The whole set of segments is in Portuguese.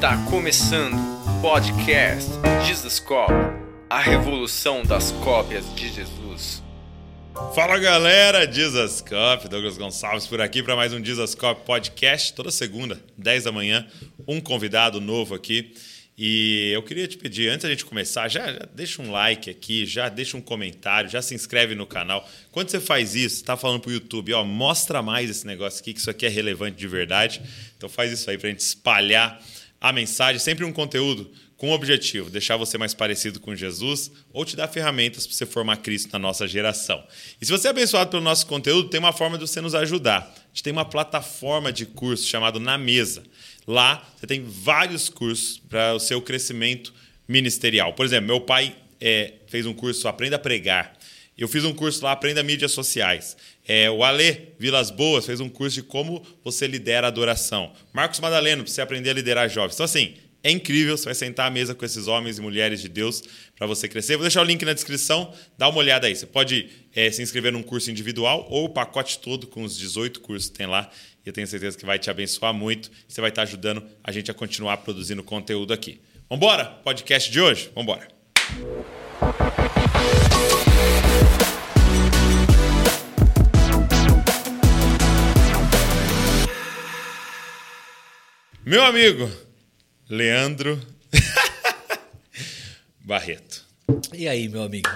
Está começando o podcast Jesus Cop, a revolução das cópias de Jesus. Fala galera, Jesus Cop, Douglas Gonçalves por aqui para mais um Jesus Cop podcast, toda segunda, 10 da manhã, um convidado novo aqui. E eu queria te pedir, antes da gente começar, já, já, deixa um like aqui, já deixa um comentário, já se inscreve no canal. Quando você faz isso, está falando para o YouTube, ó, mostra mais esse negócio aqui, que isso aqui é relevante de verdade. Então faz isso aí para a gente espalhar a mensagem, sempre um conteúdo com o objetivo, deixar você mais parecido com Jesus ou te dar ferramentas para você formar Cristo na nossa geração. E se você é abençoado pelo nosso conteúdo, tem uma forma de você nos ajudar. A gente tem uma plataforma de curso chamado Na Mesa. Lá você tem vários cursos para o seu crescimento ministerial. Por exemplo, meu pai é, fez um curso Aprenda a Pregar. Eu fiz um curso lá, Aprenda Mídias Sociais. É, o Ale Vilas Boas fez um curso de como você lidera a adoração. Marcos Madaleno, para você aprender a liderar jovens. Então, assim, é incrível. Você vai sentar à mesa com esses homens e mulheres de Deus para você crescer. Vou deixar o link na descrição. Dá uma olhada aí. Você pode é, se inscrever num curso individual ou o pacote todo com os 18 cursos que tem lá eu tenho certeza que vai te abençoar muito. Você vai estar ajudando a gente a continuar produzindo conteúdo aqui. Vamos embora? Podcast de hoje? Vamos Meu amigo Leandro Barreto. E aí, meu amigo?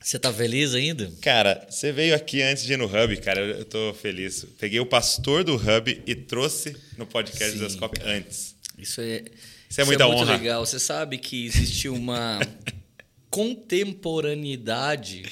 Você tá feliz ainda? Cara, você veio aqui antes de ir no Hub, cara. Eu tô feliz. Peguei o pastor do Hub e trouxe no podcast das Cop antes. Isso é, isso é muita isso é honra. muito legal. Você sabe que existe uma contemporaneidade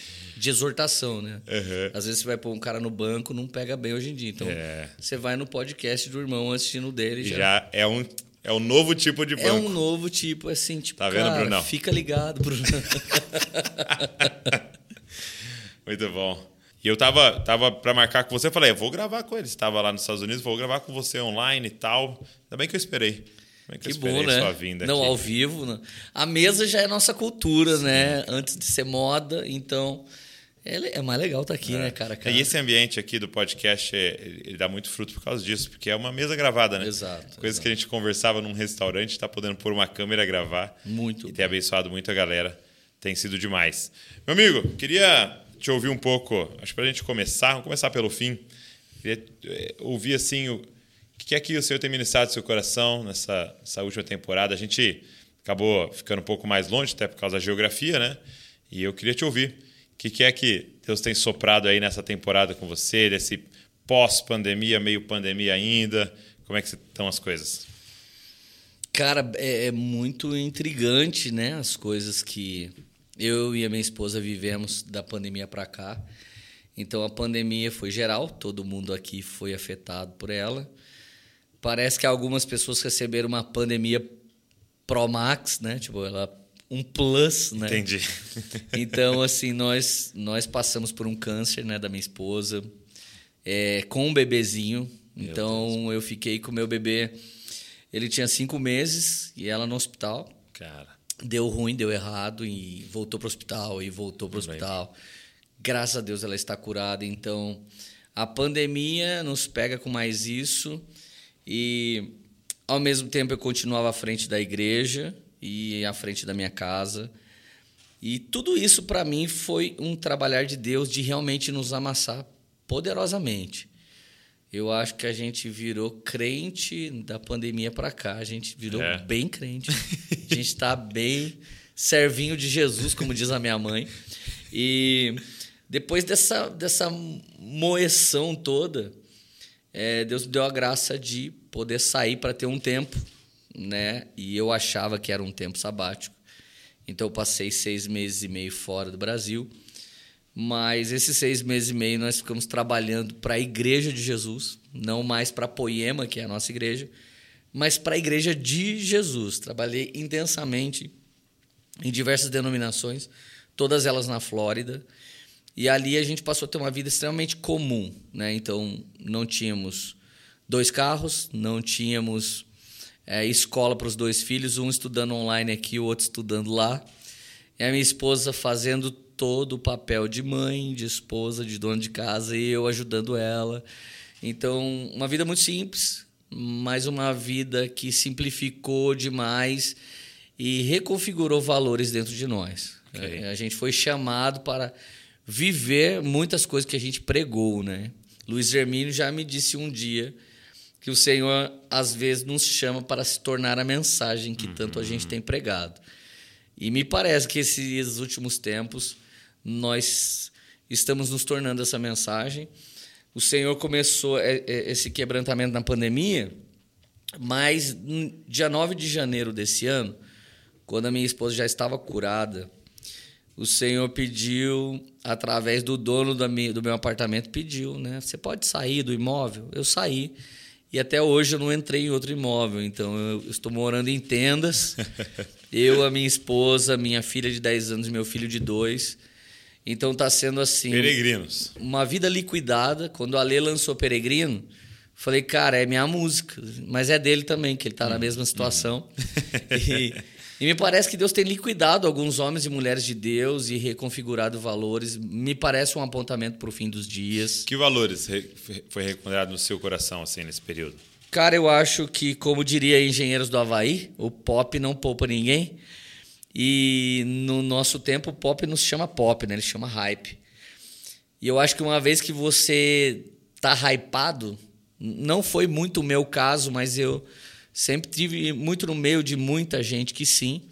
de exortação, né? Uhum. Às vezes você vai pôr um cara no banco, não pega bem hoje em dia. Então, É. você vai no podcast do irmão assistindo dele já. Já é um, é um novo tipo de banco. É um novo tipo, assim, tipo, Tá vendo, cara, Brunão? fica ligado, Bruno. Muito bom. E eu tava, tava para marcar com você, eu falei, eu vou gravar com ele. Você tava lá nos Estados Unidos, vou gravar com você online e tal. Ainda bem que eu esperei. Bem que, Que bom, né? sua vinda Não, aqui. ao vivo. Né? A mesa já é nossa cultura, né? Antes de ser moda, então é, é mais legal estar aqui, né, cara? cara? E esse ambiente aqui do podcast, é- ele dá muito fruto por causa disso, porque é uma mesa gravada, né? Exato, Coisas exato. que a gente conversava num restaurante, tá podendo pôr uma câmera gravar. Muito E tem abençoado muito a galera. Tem sido demais. Meu amigo, queria te ouvir um pouco, acho que pra gente começar, vamos começar pelo fim. Queria eh, ouvir assim o o que é que o Senhor tem ministrado no seu coração nessa, nessa última temporada. A gente acabou ficando um pouco mais longe, até por causa da geografia, né? E eu queria te ouvir. Que que é que Deus tem soprado aí nessa temporada com você, desse pós-pandemia, meio pandemia ainda? Como é que estão as coisas? Cara, é, é muito intrigante, né? As coisas que eu e a minha esposa vivemos da pandemia para cá. Então a pandemia foi geral, todo mundo aqui foi afetado por ela. Parece que algumas pessoas receberam uma pandemia Pro Max, né? Tipo, ela um plus, né? Entendi. Então, assim, nós, nós passamos por um câncer, né, da minha esposa, é, com um bebezinho. Então, eu fiquei com o meu bebê. Ele tinha cinco meses e ela no hospital. Cara, Deu ruim, deu errado e voltou para o hospital e voltou para o hospital. Graças a Deus ela está curada. Então, a pandemia nos pega com mais isso e ao mesmo tempo eu continuava à frente da igreja e à frente da minha casa. E tudo isso para mim foi um trabalhar de Deus de realmente nos amassar poderosamente. Eu acho que a gente virou crente da pandemia para cá. A gente virou É. bem crente. A gente está bem servinho de Jesus, como diz a minha mãe. E depois dessa, dessa moeção toda, é, Deus me deu a graça de poder sair para ter um tempo, né? E eu achava que era um tempo sabático. Então eu passei seis meses e meio fora do Brasil. Mas esses seis meses e meio nós ficamos trabalhando para a Igreja de Jesus, não mais para a Poema, que é a nossa igreja, mas para a Igreja de Jesus. Trabalhei intensamente em diversas denominações, todas elas na Flórida. E ali a gente passou a ter uma vida extremamente comum, né? Então não tínhamos dois carros, não tínhamos é, escola para os dois filhos, um estudando online aqui, o outro estudando lá. E a minha esposa fazendo todo o papel de mãe, de esposa, de dona de casa e eu ajudando ela. Então, uma vida muito simples, mas uma vida que simplificou demais e reconfigurou valores dentro de nós. Ok. É, A gente foi chamado para viver muitas coisas que a gente pregou, né? Luiz Hermínio já me disse um dia que o Senhor às vezes nos chama para se tornar a mensagem que tanto a gente tem pregado. E me parece que esses últimos tempos nós estamos nos tornando essa mensagem. O Senhor começou esse quebrantamento na pandemia, mas no dia 9 de janeiro desse ano, quando a minha esposa já estava curada, o Senhor pediu, através do dono do meu apartamento, pediu, né? Você pode sair do imóvel? Eu saí. E até hoje eu não entrei em outro imóvel. Então eu estou morando em tendas. eu, a minha esposa, minha filha de 10 anos e meu filho de 2. Então está sendo assim Peregrinos. uma vida liquidada. Quando a Lê lançou Peregrino, falei, cara, é minha música, mas é dele também, que ele está na mesma situação. e, e me parece que Deus tem liquidado alguns homens e mulheres de Deus e reconfigurado valores. Me parece um apontamento para o fim dos dias. Que valores re- foi recomendado no seu coração assim nesse período? Cara, eu acho que, como diria Engenheiros do Havaí, o pop não poupa ninguém. E no nosso tempo, o pop não se chama pop, né? Ele chama hype. E eu acho que uma vez que você tá hypado, não foi muito o meu caso, mas eu sempre tive muito no meio de muita gente que sim.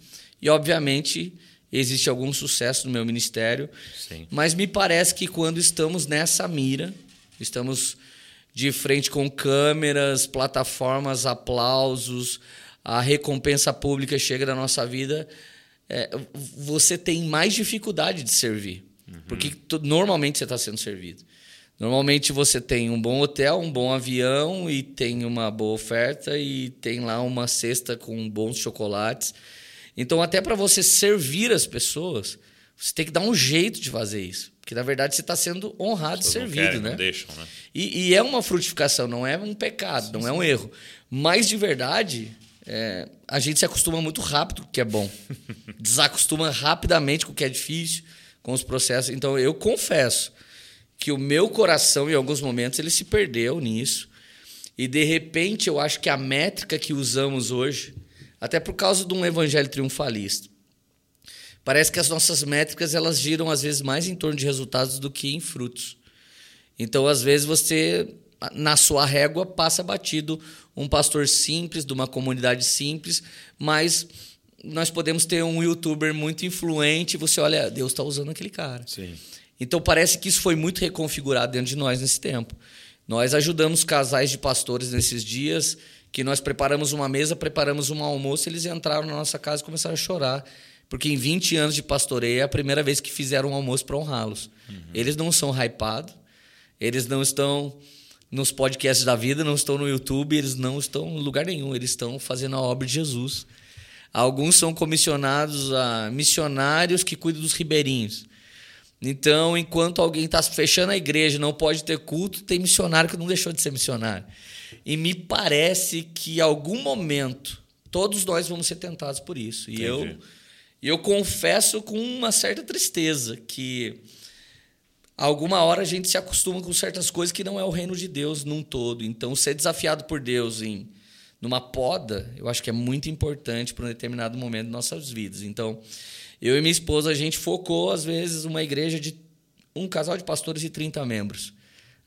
E, obviamente, existe algum sucesso no meu ministério. Sim. Mas me parece que quando estamos nessa mira, estamos de frente com câmeras, plataformas, aplausos, a recompensa pública chega na nossa vida, é, você tem mais dificuldade de servir. Porque tu- normalmente você está sendo servido. Normalmente você tem um bom hotel, um bom avião e tem uma boa oferta e tem lá uma cesta com bons chocolates. Então, até para você servir as pessoas, você tem que dar um jeito de fazer isso. Porque, na verdade, você está sendo honrado e Pessoas não servido, querem, né? Não deixam, né? E, e é uma frutificação, não é um pecado, não é um erro. Mas, de verdade, é, a gente se acostuma muito rápido com o que é bom. Desacostuma rapidamente com o que é difícil, com os processos. Então, eu confesso que o meu coração, em alguns momentos, ele se perdeu nisso. E, de repente, eu acho que a métrica que usamos hoje, até por causa de um evangelho triunfalista, parece que as nossas métricas elas giram, às vezes, mais em torno de resultados do que em frutos. Então, às vezes, você, na sua régua, passa batido um pastor simples, de uma comunidade simples, mas nós podemos ter um youtuber muito influente você olha, Deus está usando aquele cara. Sim. Então parece que isso foi muito reconfigurado dentro de nós nesse tempo. Nós ajudamos casais de pastores nesses dias, que nós preparamos uma mesa, preparamos um almoço, eles entraram na nossa casa e começaram a chorar. Porque em 20 anos de pastoreio é a primeira vez que fizeram um almoço para honrá-los. Eles não são hypados, eles não estão nos podcasts da vida, não estão no YouTube, eles não estão em lugar nenhum, eles estão fazendo a obra de Jesus. Alguns são comissionados a missionários que cuidam dos ribeirinhos. Então, enquanto alguém está fechando a igreja, não pode ter culto, tem missionário que não deixou de ser missionário. E me parece que em algum momento todos nós vamos ser tentados por isso. E eu, Entendi. eu confesso com uma certa tristeza que alguma hora a gente se acostuma com certas coisas que não é o reino de Deus num todo. Então, ser desafiado por Deus em numa poda, eu acho que é muito importante para um determinado momento de nossas vidas. Então, eu e minha esposa, a gente focou, às vezes, uma igreja de um casal de pastores e 30 membros.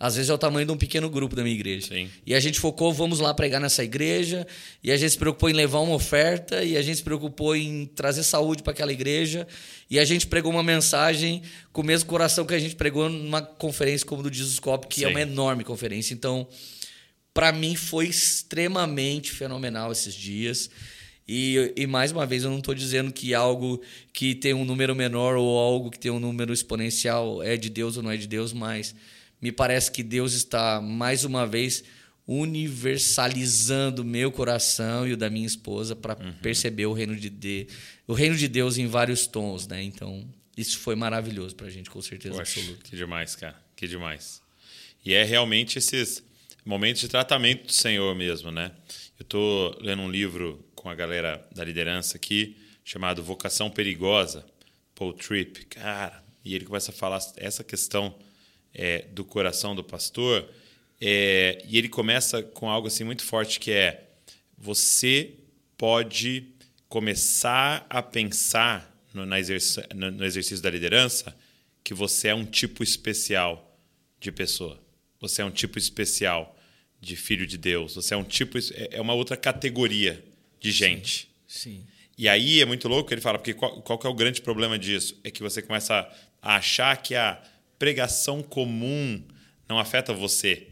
Às vezes é o tamanho de um pequeno grupo da minha igreja. Sim. E a gente focou, vamos lá pregar nessa igreja, e a gente se preocupou em levar uma oferta, e a gente se preocupou em trazer saúde para aquela igreja, e a gente pregou uma mensagem com o mesmo coração que a gente pregou numa conferência como do Jesus Cop, que é Sim. uma enorme conferência. Então, para mim foi extremamente fenomenal esses dias. E, e mais uma vez, eu não estou dizendo que algo que tem um número menor ou algo que tem um número exponencial é de Deus ou não é de Deus, mas me parece que Deus está mais uma vez universalizando meu coração e o da minha esposa para perceber o reino de, de o reino de Deus em vários tons, né? Então isso foi maravilhoso para a gente, com certeza Poxa, absoluta. que demais, cara. Que demais. E é realmente esses momentos de tratamento do Senhor mesmo, né? Eu tô lendo um livro com a galera da liderança aqui, chamado Vocação Perigosa, Paul Tripp. Cara, e ele começa a falar essa questão é, do coração do pastor É, e ele começa com algo assim muito forte que é você pode começar a pensar no, na exerc no, no exercício da liderança que você é um tipo especial de pessoa. Você é um tipo especial de filho de Deus. Você é um tipo é, é uma outra categoria de gente. Sim. Sim. E aí é muito louco que ele fala, porque qual, qual é o grande problema disso? É que você começa a achar que a pregação comum não afeta você.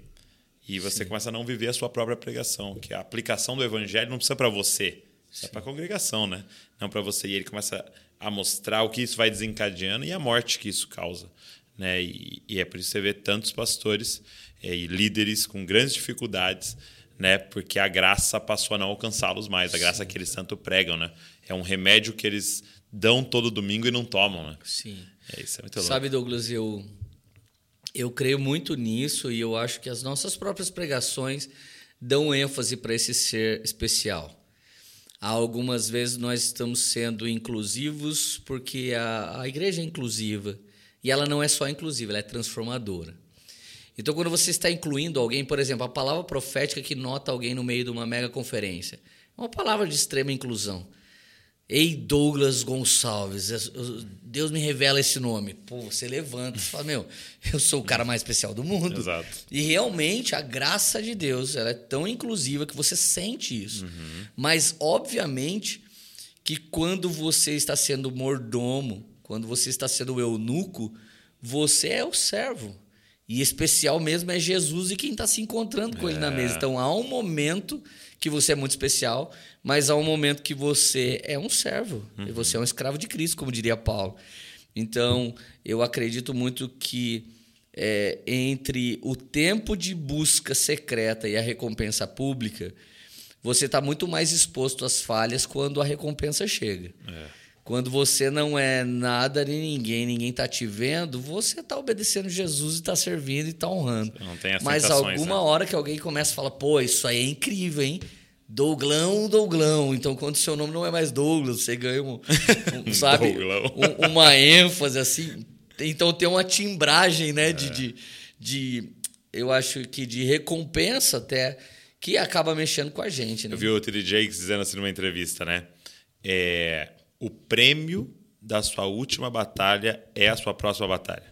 E você Sim. começa a não viver a sua própria pregação, que a aplicação do evangelho não precisa para você, é para a congregação, né? Não para você. E ele começa a mostrar o que isso vai desencadeando e a morte que isso causa. Né? E, e é por isso que você vê tantos pastores é, e líderes com grandes dificuldades né? Porque a graça passou a não alcançá-los mais, a graça Sim. que eles tanto pregam, né? É um remédio que eles dão todo domingo e não tomam, né? Sim. É, isso é muito louco. Sabe, Douglas, eu eu creio muito nisso e eu acho que as nossas próprias pregações dão ênfase para esse ser especial. Há algumas vezes nós estamos sendo inclusivos porque a, a igreja é inclusiva e ela não é só inclusiva, ela é transformadora. Então, quando você está incluindo alguém, por exemplo, a palavra profética que nota alguém no meio de uma mega conferência, é uma palavra de extrema inclusão. Ei, Douglas Gonçalves, Deus me revela esse nome. Pô, você levanta e fala, meu, eu sou o cara mais especial do mundo. Exato. E realmente a graça de Deus ela é tão inclusiva que você sente isso. Uhum. Mas, obviamente, que quando você está sendo mordomo, quando você está sendo o eunuco, você é o servo. E especial mesmo é Jesus e quem está se encontrando com é. ele na mesa. Então há um momento que você é muito especial, mas há um momento que você é um servo. Uhum. E você é um escravo de Cristo, como diria Paulo. Então eu acredito muito que é, entre o tempo de busca secreta e a recompensa pública, você está muito mais exposto às falhas quando a recompensa chega. É. Quando você não é nada nem ninguém, ninguém está te vendo, você está obedecendo Jesus e está servindo e está honrando. Não tem Mas alguma né? hora que alguém começa a falar, pô, isso aí é incrível, hein? Douglão, Douglão. Então, quando seu nome não é mais Douglas, você ganha um, um sabe, um, uma ênfase assim. Então tem uma timbragem, né? É. De, de, de, eu acho que de recompensa até que acaba mexendo com a gente. Né? Eu vi o T.D. Jakes dizendo assim numa entrevista, né? É, o prêmio da sua última batalha é a sua próxima batalha.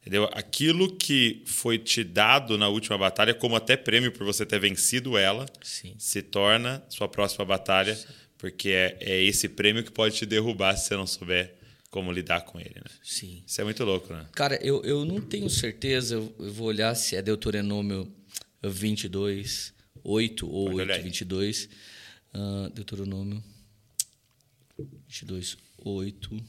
Entendeu? Aquilo que foi te dado na última batalha, como até prêmio por você ter vencido ela, Sim. se torna sua próxima batalha, Sim. porque é, é esse prêmio que pode te derrubar se você não souber como lidar com ele. Né? Sim. Isso é muito louco, né? Cara, eu, eu não tenho certeza, eu, vou olhar se é Deuteronômio 22, 8 ou 8, 22. Uh, Deuteronômio 22, 8.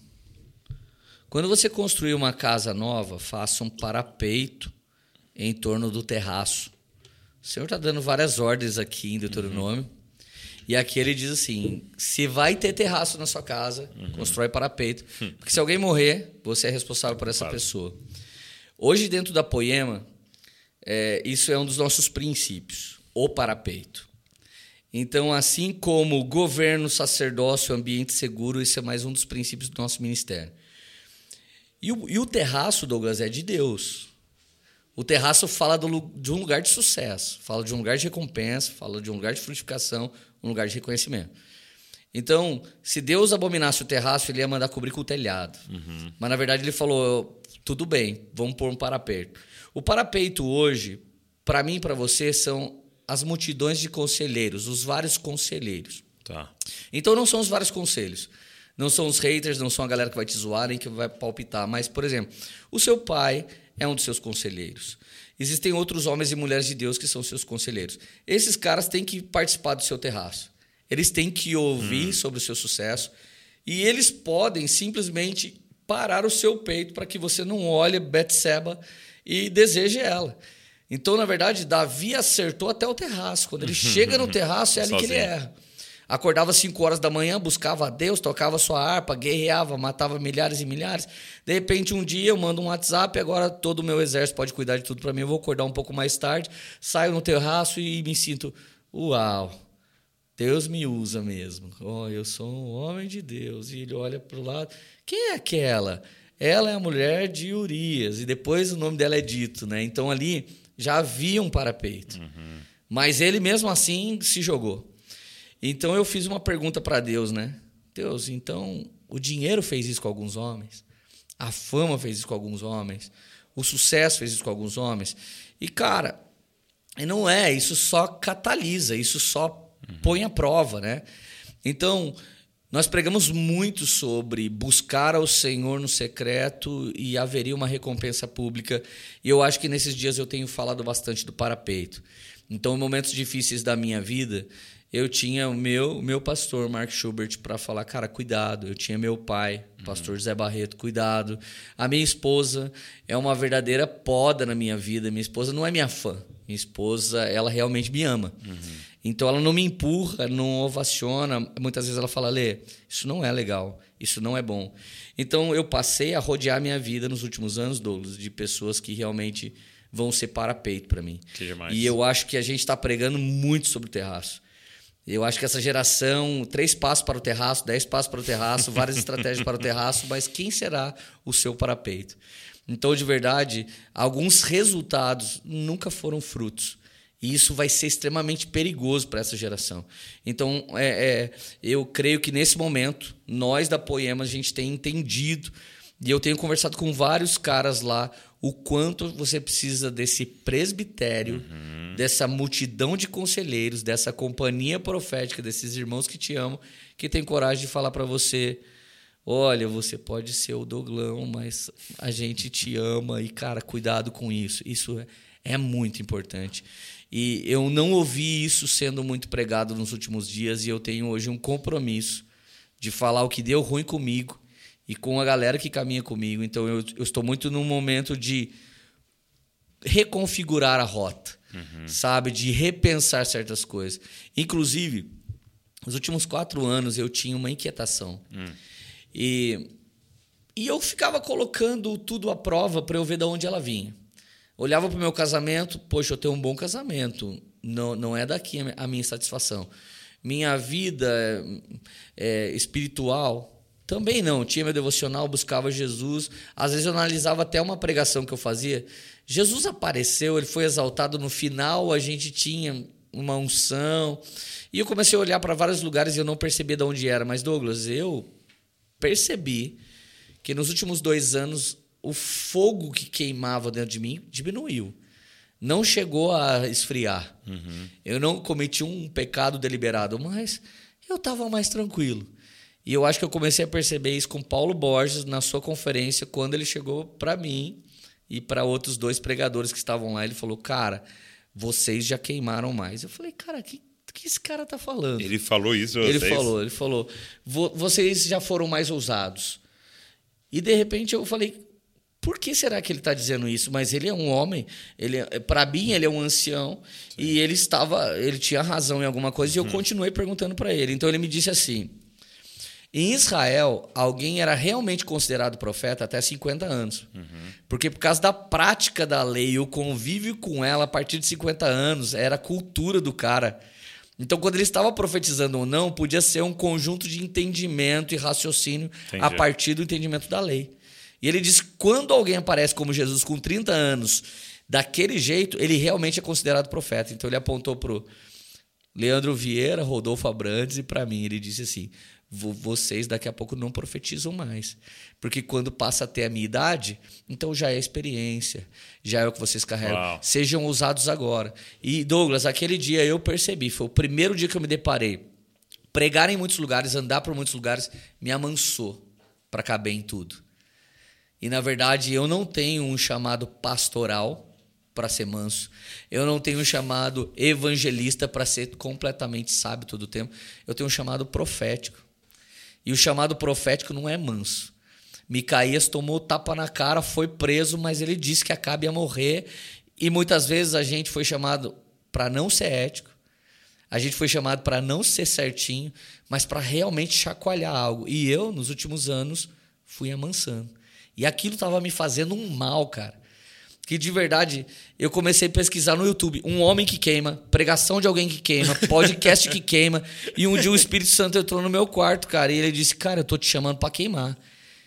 Quando você construir uma casa nova, faça um parapeito em torno do terraço. O Senhor está dando várias ordens aqui em Deuteronômio. Uhum. E aqui ele diz assim: se vai ter terraço na sua casa, uhum. constrói parapeito. Hum. Porque se alguém morrer, você é responsável por essa claro. pessoa. Hoje, dentro da Poema, é, isso é um dos nossos princípios: o parapeito. Então, assim como governo, sacerdócio, ambiente seguro, isso é mais um dos princípios do nosso ministério. E o, e o terraço, Douglas, é de Deus. O terraço fala do, de um lugar de sucesso, fala de um lugar de recompensa, fala de um lugar de frutificação, um lugar de reconhecimento. Então, se Deus abominasse o terraço, ele ia mandar cobrir com o telhado. Uhum. Mas, na verdade, ele falou: tudo bem, vamos pôr um parapeito. O parapeito hoje, para mim e para você, são as multidões de conselheiros, os vários conselheiros. Tá. Então não são os vários conselhos. Não são os haters, não são a galera que vai te zoar nem que vai palpitar. Mas, por exemplo, o seu pai é um dos seus conselheiros. Existem outros homens e mulheres de Deus que são seus conselheiros. Esses caras têm que participar do seu terraço. Eles têm que ouvir hum. sobre o seu sucesso. E eles podem simplesmente parar o seu peito para que você não olhe Betseba e deseje ela. Então, na verdade, Davi acertou até o terraço. Quando ele chega no terraço, é ali Sozinho. que ele erra. Acordava às 5 horas da manhã, buscava a Deus, tocava sua harpa, guerreava, matava milhares e milhares. De repente, um dia eu mando um WhatsApp, agora todo o meu exército pode cuidar de tudo para mim. Eu vou acordar um pouco mais tarde, saio no terraço e me sinto, uau, Deus me usa mesmo. Oh, eu sou um homem de Deus. E ele olha para o lado. Quem é aquela? Ela é a mulher de Urias. E depois o nome dela é dito, né? Então ali já havia um parapeito. Uhum. Mas ele mesmo assim se jogou. Então eu fiz uma pergunta para Deus, né? Deus, então o dinheiro fez isso com alguns homens, a fama fez isso com alguns homens, o sucesso fez isso com alguns homens. E cara, não é, isso só catalisa, isso só uhum. põe à prova, né? Então, nós pregamos muito sobre buscar ao Senhor no secreto e haveria uma recompensa pública. E eu acho que nesses dias eu tenho falado bastante do parapeito. Então, em momentos difíceis da minha vida, eu tinha o meu, meu pastor, Mark Schubert, para falar, cara, cuidado. Eu tinha meu pai, o pastor uhum. José Barreto, cuidado. A minha esposa é uma verdadeira poda na minha vida. Minha esposa não é minha fã. Minha esposa, ela realmente me ama. Uhum. Então ela não me empurra, não ovaciona. Muitas vezes ela fala, Lê, isso não é legal, isso não é bom. Então eu passei a rodear minha vida nos últimos anos, Douglas, de pessoas que realmente vão ser para-peito para mim. E eu acho que a gente está pregando muito sobre o terraço. Eu acho que essa geração, três passos para o terraço, dez passos para o terraço, várias estratégias para o terraço, mas quem será o seu parapeito? Então, de verdade, alguns resultados nunca foram frutos. E isso vai ser extremamente perigoso para essa geração. Então, é, é, eu creio que nesse momento, nós da Poema, a gente tem entendido, e eu tenho conversado com vários caras lá, o quanto você precisa desse presbitério, uhum. dessa multidão de conselheiros, dessa companhia profética, desses irmãos que te amam, que tem coragem de falar para você: olha, você pode ser o Douglão, mas a gente te ama e, cara, cuidado com isso. Isso é, é muito importante. E eu não ouvi isso sendo muito pregado nos últimos dias e eu tenho hoje um compromisso de falar o que deu ruim comigo e com a galera que caminha comigo. Então eu, eu estou muito num momento de reconfigurar a rota, uhum. sabe? De repensar certas coisas. Inclusive, nos últimos quatro anos eu tinha uma inquietação. Uhum. E, e eu ficava colocando tudo à prova para eu ver de onde ela vinha. Olhava para o meu casamento, poxa, eu tenho um bom casamento. Não, não é daqui a minha satisfação. Minha vida é, espiritual, também não. Tinha meu devocional, buscava Jesus. Às vezes eu analisava até uma pregação que eu fazia. Jesus apareceu, ele foi exaltado. No final a gente tinha uma unção. E eu comecei a olhar para vários lugares e eu não percebia de onde era. Mas, Douglas, eu percebi que nos últimos dois anos o fogo que queimava dentro de mim diminuiu. Não chegou a esfriar. Uhum. Eu não cometi um pecado deliberado, mas eu estava mais tranquilo. E eu acho que eu comecei a perceber isso com Paulo Borges na sua conferência, quando ele chegou para mim e para outros dois pregadores que estavam lá. Ele falou: Cara, vocês já queimaram mais. Eu falei: Cara, que que esse cara tá falando? Ele falou isso, vocês? Ele falou, ele falou, vocês já foram mais ousados. E de repente eu falei, por que será que ele está dizendo isso? Mas ele é um homem, ele é, para mim ele é um ancião Sim. e ele estava, ele tinha razão em alguma coisa e eu hum. continuei perguntando para ele. Então ele me disse assim: em Israel, alguém era realmente considerado profeta até 50 anos. Uhum. Porque por causa da prática da lei, o convívio com ela a partir de 50 anos, era a cultura do cara. Então, quando ele estava profetizando ou não, podia ser um conjunto de entendimento e raciocínio Entendi. a partir do entendimento da lei. E ele diz: quando alguém aparece como Jesus com 30 anos, daquele jeito, ele realmente é considerado profeta. Então ele apontou para o Leandro Vieira, Rodolfo Abrantes e para mim. Ele disse assim: vocês daqui a pouco não profetizam mais. Porque quando passa até a minha idade, então já é experiência, já é o que vocês carregam. Uau. Sejam usados agora. E Douglas, aquele dia eu percebi, foi o primeiro dia que eu me deparei. Pregar em muitos lugares, andar por muitos lugares, me amansou para caber em tudo. E na verdade eu não tenho um chamado pastoral para ser manso. Eu não tenho um chamado evangelista para ser completamente sábio todo o tempo. Eu tenho um chamado profético. E o chamado profético não é manso. Micaías tomou tapa na cara, foi preso, mas ele disse que Acabe ia morrer. E muitas vezes a gente foi chamado para não ser ético, a gente foi chamado para não ser certinho, mas para realmente chacoalhar algo. E eu, nos últimos anos, fui amansando. E aquilo estava me fazendo um mal, cara. Que de verdade, eu comecei a pesquisar no YouTube. Um homem que queima, pregação de alguém que queima, podcast que queima. E um dia o Espírito Santo entrou no meu quarto, cara. E ele disse: Cara, eu tô te chamando para queimar.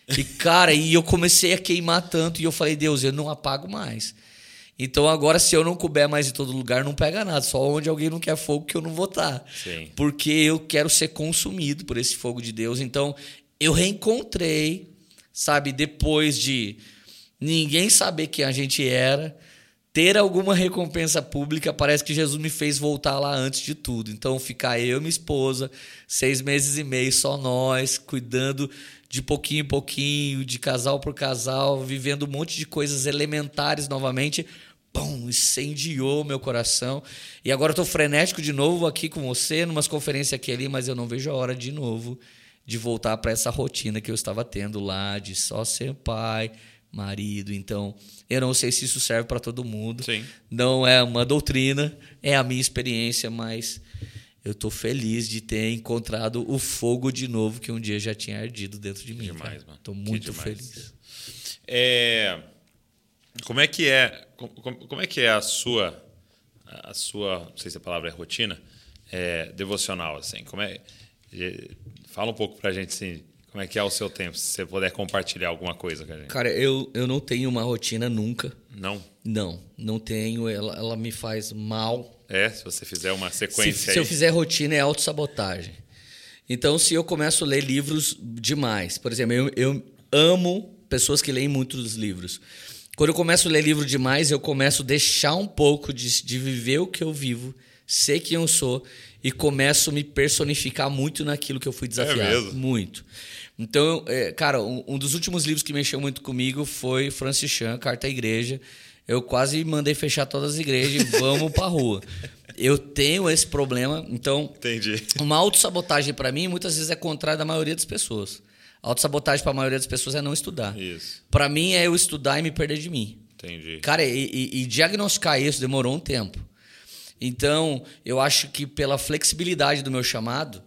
E, cara, e eu comecei a queimar tanto. E eu falei: Deus, eu não apago mais. Então agora, se eu não couber mais em todo lugar, não pega nada. Só onde alguém não quer fogo que eu não vou estar. Sim. Porque eu quero ser consumido por esse fogo de Deus. Então eu reencontrei, sabe, depois de ninguém saber quem a gente era, ter alguma recompensa pública, parece que Jesus me fez voltar lá antes de tudo. Então, ficar eu e minha esposa, seis meses e meio, só nós, cuidando de pouquinho em pouquinho, de casal por casal, vivendo um monte de coisas elementares novamente. Pum, incendiou meu coração. E agora eu tô frenético de novo aqui com você, numas conferências aqui ali, mas eu não vejo a hora de novo de voltar para essa rotina que eu estava tendo lá, de só ser pai, marido. Então, eu não sei se isso serve para todo mundo. Sim. Não é uma doutrina, é a minha experiência, mas eu estou feliz de ter encontrado o fogo de novo que um dia já tinha ardido dentro de mim. Demais, mano. Estou Que muito feliz. É, como é que é como, como é que é a sua a sua não sei se a palavra é rotina é, devocional assim como é, fala um pouco pra gente assim como é que é o seu tempo se você puder compartilhar alguma coisa com a gente Cara, eu, eu não tenho uma rotina nunca. não Não, não tenho. Ela, ela me faz mal. é se você fizer uma Se, sequência se eu aí fizer rotina, é autossabotagem. Então, se eu começo a ler livros demais, por exemplo, eu, eu amo pessoas que leem muitos livros. Quando eu começo a ler livro demais, eu começo a deixar um pouco de, de viver o que eu vivo, ser quem eu sou e começo a me personificar muito naquilo que eu fui desafiado. mesmo? Muito. Então, é, cara, um, um dos últimos livros que mexeu muito comigo foi Francis Chan, Carta à Igreja. Eu quase mandei fechar todas as igrejas e vamos pra rua. Eu tenho esse problema, então entendi uma autossabotagem para mim muitas vezes é contrária da maioria das pessoas. Autossabotagem para a maioria das pessoas é não estudar. isso Para mim é eu estudar e me perder de mim. entendi Cara, e, e- e diagnosticar isso demorou um tempo. Então, eu acho que pela flexibilidade do meu chamado,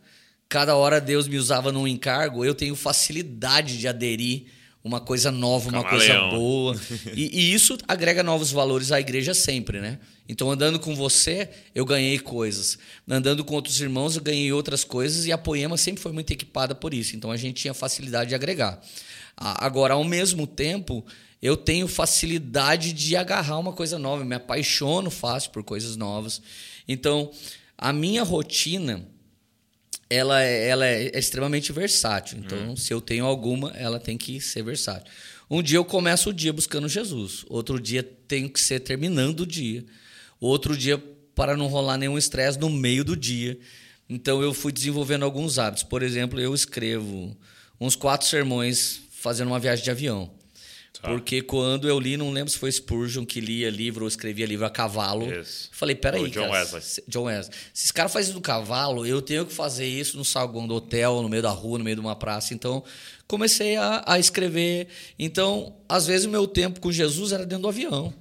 cada hora Deus me usava num encargo, eu tenho facilidade de aderir uma coisa nova, uma coisa Camaleão. boa. E, e isso agrega novos valores à igreja sempre, né? Então, andando com você, eu ganhei coisas. Andando com outros irmãos, eu ganhei outras coisas. E a Poema sempre foi muito equipada por isso. Então, a gente tinha facilidade de agregar. Agora, ao mesmo tempo, eu tenho facilidade de agarrar uma coisa nova. Eu me apaixono fácil por coisas novas. Então, a minha rotina ela, é- ela é extremamente versátil. Então, se eu tenho alguma, ela tem que ser versátil. Um dia eu começo o dia buscando Jesus. Outro dia tenho que ser terminando o dia. Outro dia para não rolar nenhum estresse no meio do dia. Então eu fui desenvolvendo alguns hábitos. Por exemplo, eu escrevo uns quatro sermões fazendo uma viagem de avião. Tá. Porque quando eu li, não lembro se foi Spurgeon que lia livro ou escrevia livro a cavalo. Isso. Falei, peraí, John cara, Wesley. se- John Wesley. Se esse cara faz isso no cavalo, eu tenho que fazer isso no saguão do hotel, no meio da rua, no meio de uma praça. Então, comecei a, a escrever. Então, às vezes, o meu tempo com Jesus era dentro do avião.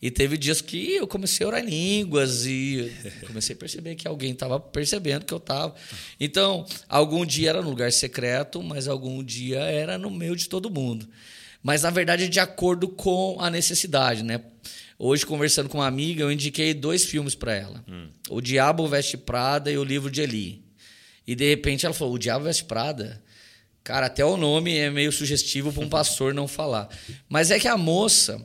E teve dias que eu comecei a orar em línguas e comecei a perceber que alguém estava percebendo que eu estava. Então, algum dia era no lugar secreto, mas algum dia era no meio de todo mundo. Mas, na verdade, é de acordo com a necessidade, né? Hoje, conversando com uma amiga, eu indiquei dois filmes para ela. O Diabo Veste Prada e o Livro de Eli. E, de repente, ela falou, o Diabo Veste Prada? Cara, até o nome é meio sugestivo para um pastor não falar. Mas é que a moça,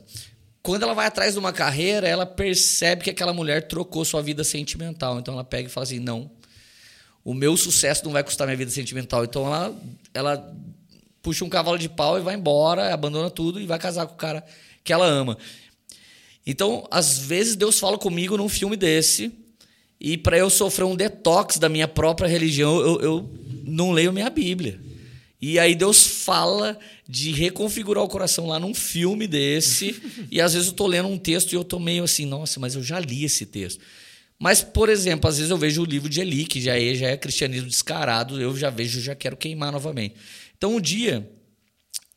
quando ela vai atrás de uma carreira, ela percebe que aquela mulher trocou sua vida sentimental. Então, ela pega e fala assim, não, o meu sucesso não vai custar minha vida sentimental. Então, ela... ela puxa um cavalo de pau e vai embora, abandona tudo e vai casar com o cara que ela ama. Então, às vezes Deus fala comigo num filme desse e para eu sofrer um detox da minha própria religião, eu, eu não leio minha Bíblia. E aí Deus fala de reconfigurar o coração lá num filme desse e às vezes eu tô lendo um texto e eu tô meio assim, nossa, mas eu já li esse texto. Mas, por exemplo, às vezes eu vejo o livro de Eli, que já é, já é cristianismo descarado, eu já vejo, já quero queimar novamente. Então, um dia,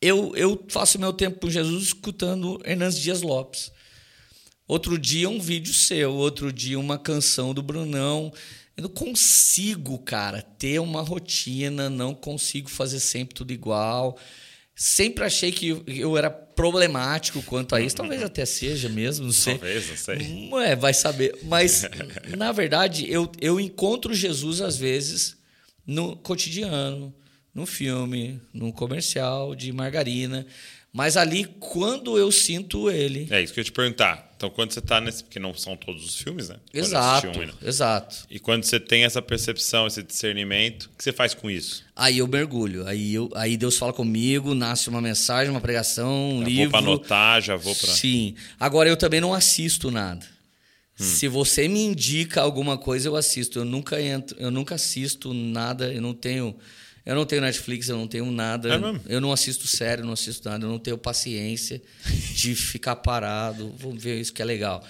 eu, eu faço meu tempo com Jesus escutando Hernandes Dias Lopes. Outro dia, um vídeo seu. Outro dia, uma canção do Brunão. Eu não consigo, cara, ter uma rotina, não consigo fazer sempre tudo igual. Sempre achei que eu era problemático quanto a isso. Talvez até seja mesmo, não sei. Talvez, não sei. Hum, É, vai saber. Mas, na verdade, eu, eu encontro Jesus, às vezes, no cotidiano, no filme, num comercial de margarina. Mas ali, quando eu sinto ele. É isso que eu ia te perguntar. Então, quando você tá nesse. Porque não são todos os filmes, né? Exato, um, né? exato. E quando você tem essa percepção, esse discernimento, o que você faz com isso? Aí eu mergulho. Aí, eu, aí Deus fala comigo, nasce uma mensagem, uma pregação, um Já livro. vou para anotar, já vou para. Sim. Agora eu também não assisto nada. Hum. Se você me indica alguma coisa, eu assisto. Eu nunca entro, eu nunca assisto nada, eu não tenho. Eu não tenho Netflix, eu não tenho nada. É mesmo? eu não assisto série, eu não assisto nada, eu não tenho paciência de ficar parado. Vamos ver isso que é legal.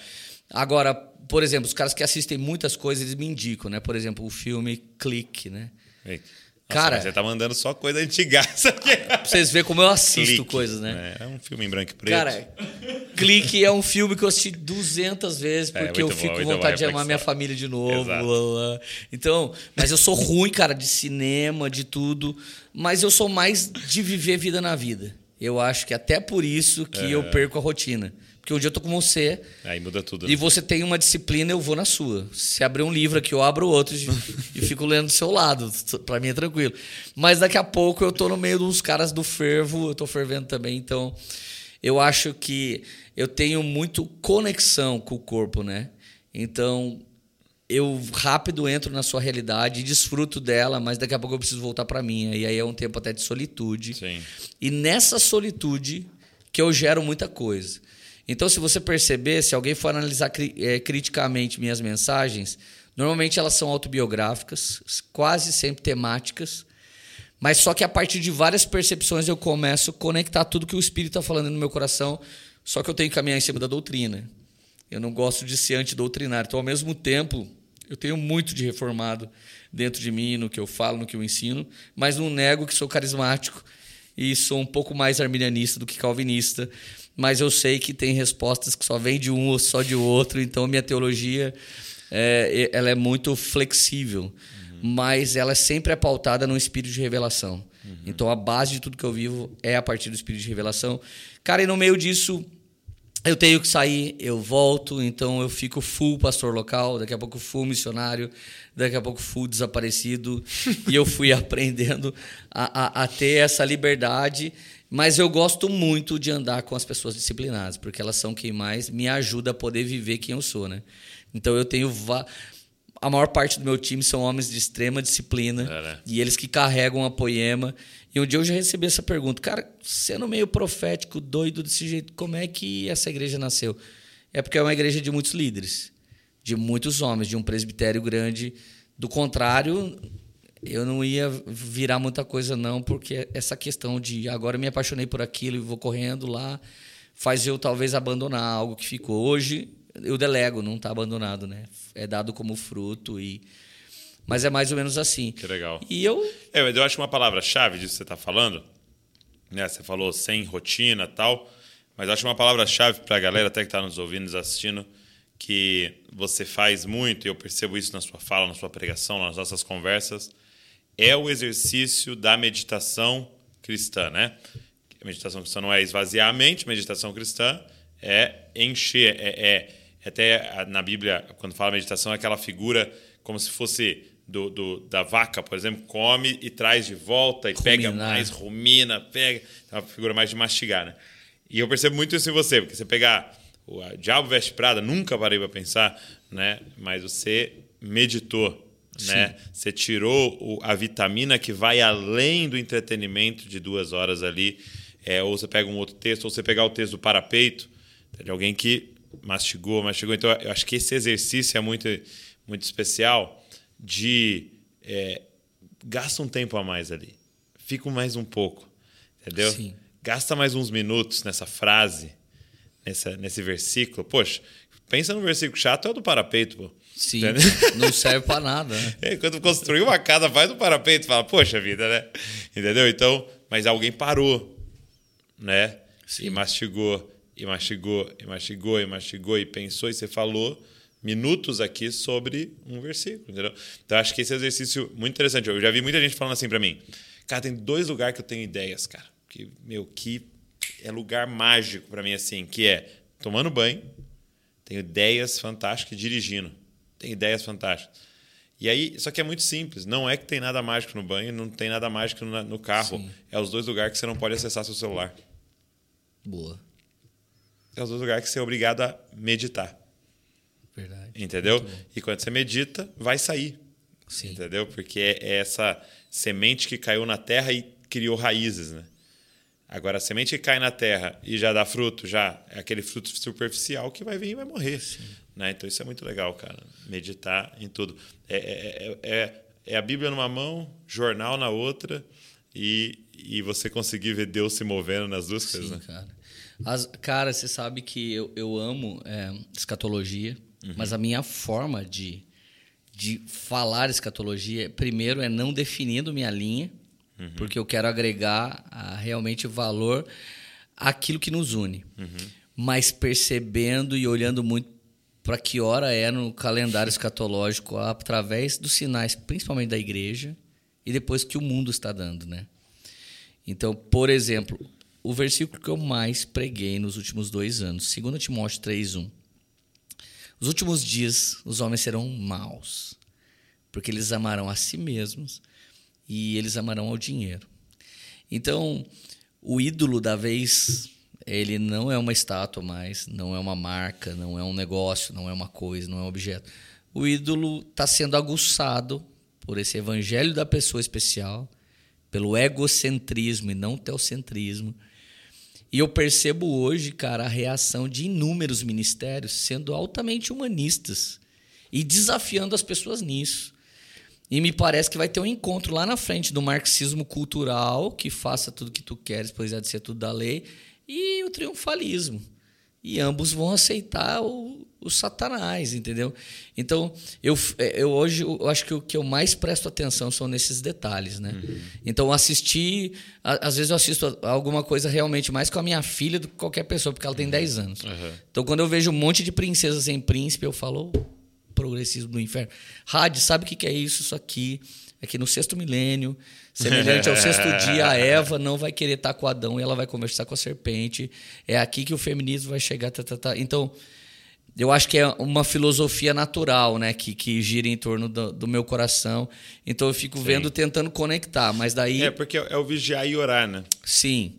Agora, por exemplo, os caras que assistem muitas coisas, eles me indicam, né? Por exemplo, o filme Clique, né? Ei. Cara- mas você tá mandando só coisa antigaça aqui. Pra vocês verem como eu assisto Clique, coisas, né? É um filme em branco e preto. Cara, Clique é um filme que eu assisti 200 vezes É, porque eu muito bom, fico com vontade de amar reflexão. minha família de novo. Blá, blá. Então, mas eu sou ruim, cara, de cinema, de tudo. Mas eu sou mais de viver vida na vida. Eu acho que até por isso que É. eu perco a rotina. Porque um dia eu tô com você Aí muda tudo. e né? você tem uma disciplina, eu vou na sua. Se abrir um livro aqui, eu abro outro e, e fico lendo do seu lado. Pra mim é tranquilo. Mas daqui a pouco eu tô no meio dos caras do fervo, eu tô fervendo também, então eu acho que eu tenho muito conexão com o corpo, né? Então eu rápido entro na sua realidade desfruto dela, mas daqui a pouco eu preciso voltar pra minha. E aí é um tempo até de solitude. Sim. E nessa solitude que eu gero muita coisa. Então, se você perceber, se alguém for analisar cri- eh, criticamente minhas mensagens, normalmente elas são autobiográficas, quase sempre temáticas, mas só que a partir de várias percepções eu começo a conectar tudo que o Espírito está falando no meu coração, só que eu tenho que caminhar em cima da doutrina. Eu não gosto de ser antidoutrinário. Então, ao mesmo tempo, eu tenho muito de reformado dentro de mim, no que eu falo, no que eu ensino, mas não nego que sou carismático e sou um pouco mais arminianista do que calvinista. Mas eu sei que tem respostas que só vêm de um ou só de outro, então minha teologia é, ela é muito flexível, mas ela sempre é pautada no espírito de revelação. Então a base de tudo que eu vivo é a partir do espírito de revelação. Cara, e no meio disso, eu tenho que sair, eu volto, então eu fico full pastor local, daqui a pouco full missionário, daqui a pouco full desaparecido. e eu fui aprendendo a, a, a ter essa liberdade. Mas eu gosto muito de andar com as pessoas disciplinadas, porque elas são quem mais me ajuda a poder viver quem eu sou, né? Então eu tenho. A maior parte do meu time são homens de extrema disciplina É, né? e eles que carregam a poema. E um dia eu já recebi essa pergunta, cara, sendo meio profético, doido desse jeito, como é que essa igreja nasceu? É porque é uma igreja de muitos líderes, de muitos homens, de um presbitério grande. Do contrário, eu não ia virar muita coisa, não, porque essa questão de agora eu me apaixonei por aquilo e vou correndo lá, faz eu talvez abandonar algo que ficou. Hoje eu delego, não está abandonado, né? É dado como fruto e mas é mais ou menos assim. Que legal. E eu É, eu acho uma palavra-chave disso que você está falando, né? Você falou sem rotina e tal, mas acho uma palavra-chave para a galera até que está nos ouvindo, nos assistindo, que você faz muito, e eu percebo isso na sua fala, na sua pregação, nas nossas conversas, é o exercício da meditação cristã, né? A meditação cristã não é esvaziar a mente, meditação cristã é encher, é, é- até na Bíblia, quando fala meditação, é aquela figura como se fosse do, do- da vaca, por exemplo, come e traz de volta e pega Ruminar. mais, rumina, pega. É uma figura mais de mastigar, né? E eu percebo muito isso em você, porque você pegar o a Diabo Veste Prada, nunca parei para pensar, né? Mas você meditou, né? Você tirou o- a vitamina que vai além do entretenimento de duas horas ali. É, ou você pega um outro texto, ou você pegar o texto do parapeito, de alguém que mastigou, mastigou. Então, eu acho que esse exercício é muito, muito especial de é, gasta um tempo a mais ali. Fica mais um pouco, entendeu? Sim. Gasta mais uns minutos nessa frase, nessa, nesse versículo. Poxa, pensa no versículo chato, é o do parapeito, pô. sim, Entendeu? não serve para nada. Né? É, Quando construiu uma casa, faz do parapeito, fala, poxa vida, né? Entendeu? Então, mas alguém parou, né? E mastigou, e mastigou, e mastigou, e mastigou, e pensou, e você falou minutos aqui sobre um versículo, entendeu? Então, acho que esse exercício muito interessante. Eu já vi muita gente falando assim pra mim, cara, tem dois lugares que eu tenho ideias, cara, que, meu, que é lugar mágico pra mim, assim, que é tomando banho, tenho ideias fantásticas dirigindo. Tem ideias fantásticas. E aí, só que é muito simples. Não é que tem nada mágico no banho, não tem nada mágico no, no carro. Sim. É os dois lugares que você não pode acessar seu celular. Boa. é os dois lugares que você é obrigado a meditar. Verdade. Entendeu? E quando você medita, vai sair. Sim. Entendeu? Porque é essa semente que caiu na terra e criou raízes, né? Agora, a semente que cai na terra e já dá fruto, já é aquele fruto superficial que vai vir e vai morrer. Né? Então, isso é muito legal, cara. Meditar em tudo. É, é, é, é, é a Bíblia numa mão, jornal na outra e, e você conseguir ver Deus se movendo nas duas Sim, coisas. Né? cara. As, cara, você sabe que eu, eu amo é, escatologia, mas a minha forma de, de falar escatologia, primeiro, é não definindo minha linha, porque eu quero agregar ah, realmente valor àquilo que nos une. Mas percebendo e olhando muito para que hora é no calendário escatológico através dos sinais, principalmente da igreja, e depois que o mundo está dando, né? Então, por exemplo, o versículo que eu mais preguei nos últimos dois anos, 2 Timóteo 3,1. Os últimos dias os homens serão maus, porque eles amarão a si mesmos e eles amarão ao dinheiro. Então, o ídolo da vez, ele não é uma estátua mais, não é uma marca, não é um negócio, não é uma coisa, não é um objeto. O ídolo está sendo aguçado por esse evangelho da pessoa especial, pelo egocentrismo e não teocentrismo. E eu percebo hoje, cara, a reação de inúmeros ministérios sendo altamente humanistas e desafiando as pessoas nisso. E me parece que vai ter um encontro lá na frente do marxismo cultural, que faça tudo que tu queres, pois há de ser tudo da lei, e o triunfalismo. E ambos vão aceitar o, o satanás, entendeu? Então, eu, eu hoje eu acho que o que eu mais presto atenção são nesses detalhes, né? Então, assistir... Às vezes eu assisto a- alguma coisa realmente mais com a minha filha do que qualquer pessoa, porque ela tem 10 anos. Então, quando eu vejo um monte de princesa sem príncipe, eu falo... "Oh, progressismo do inferno. Rádio, sabe o que que é isso? Isso aqui é que no sexto milênio, semelhante ao sexto dia, a Eva não vai querer estar com Adão e ela vai conversar com a serpente. É aqui que o feminismo vai chegar. Tá, tá, tá. Então, eu acho que é uma filosofia natural, né? Que, que gira em torno do, do meu coração. Então, eu fico vendo, tentando conectar. Mas daí, É, porque é o vigiar e orar, né? sim,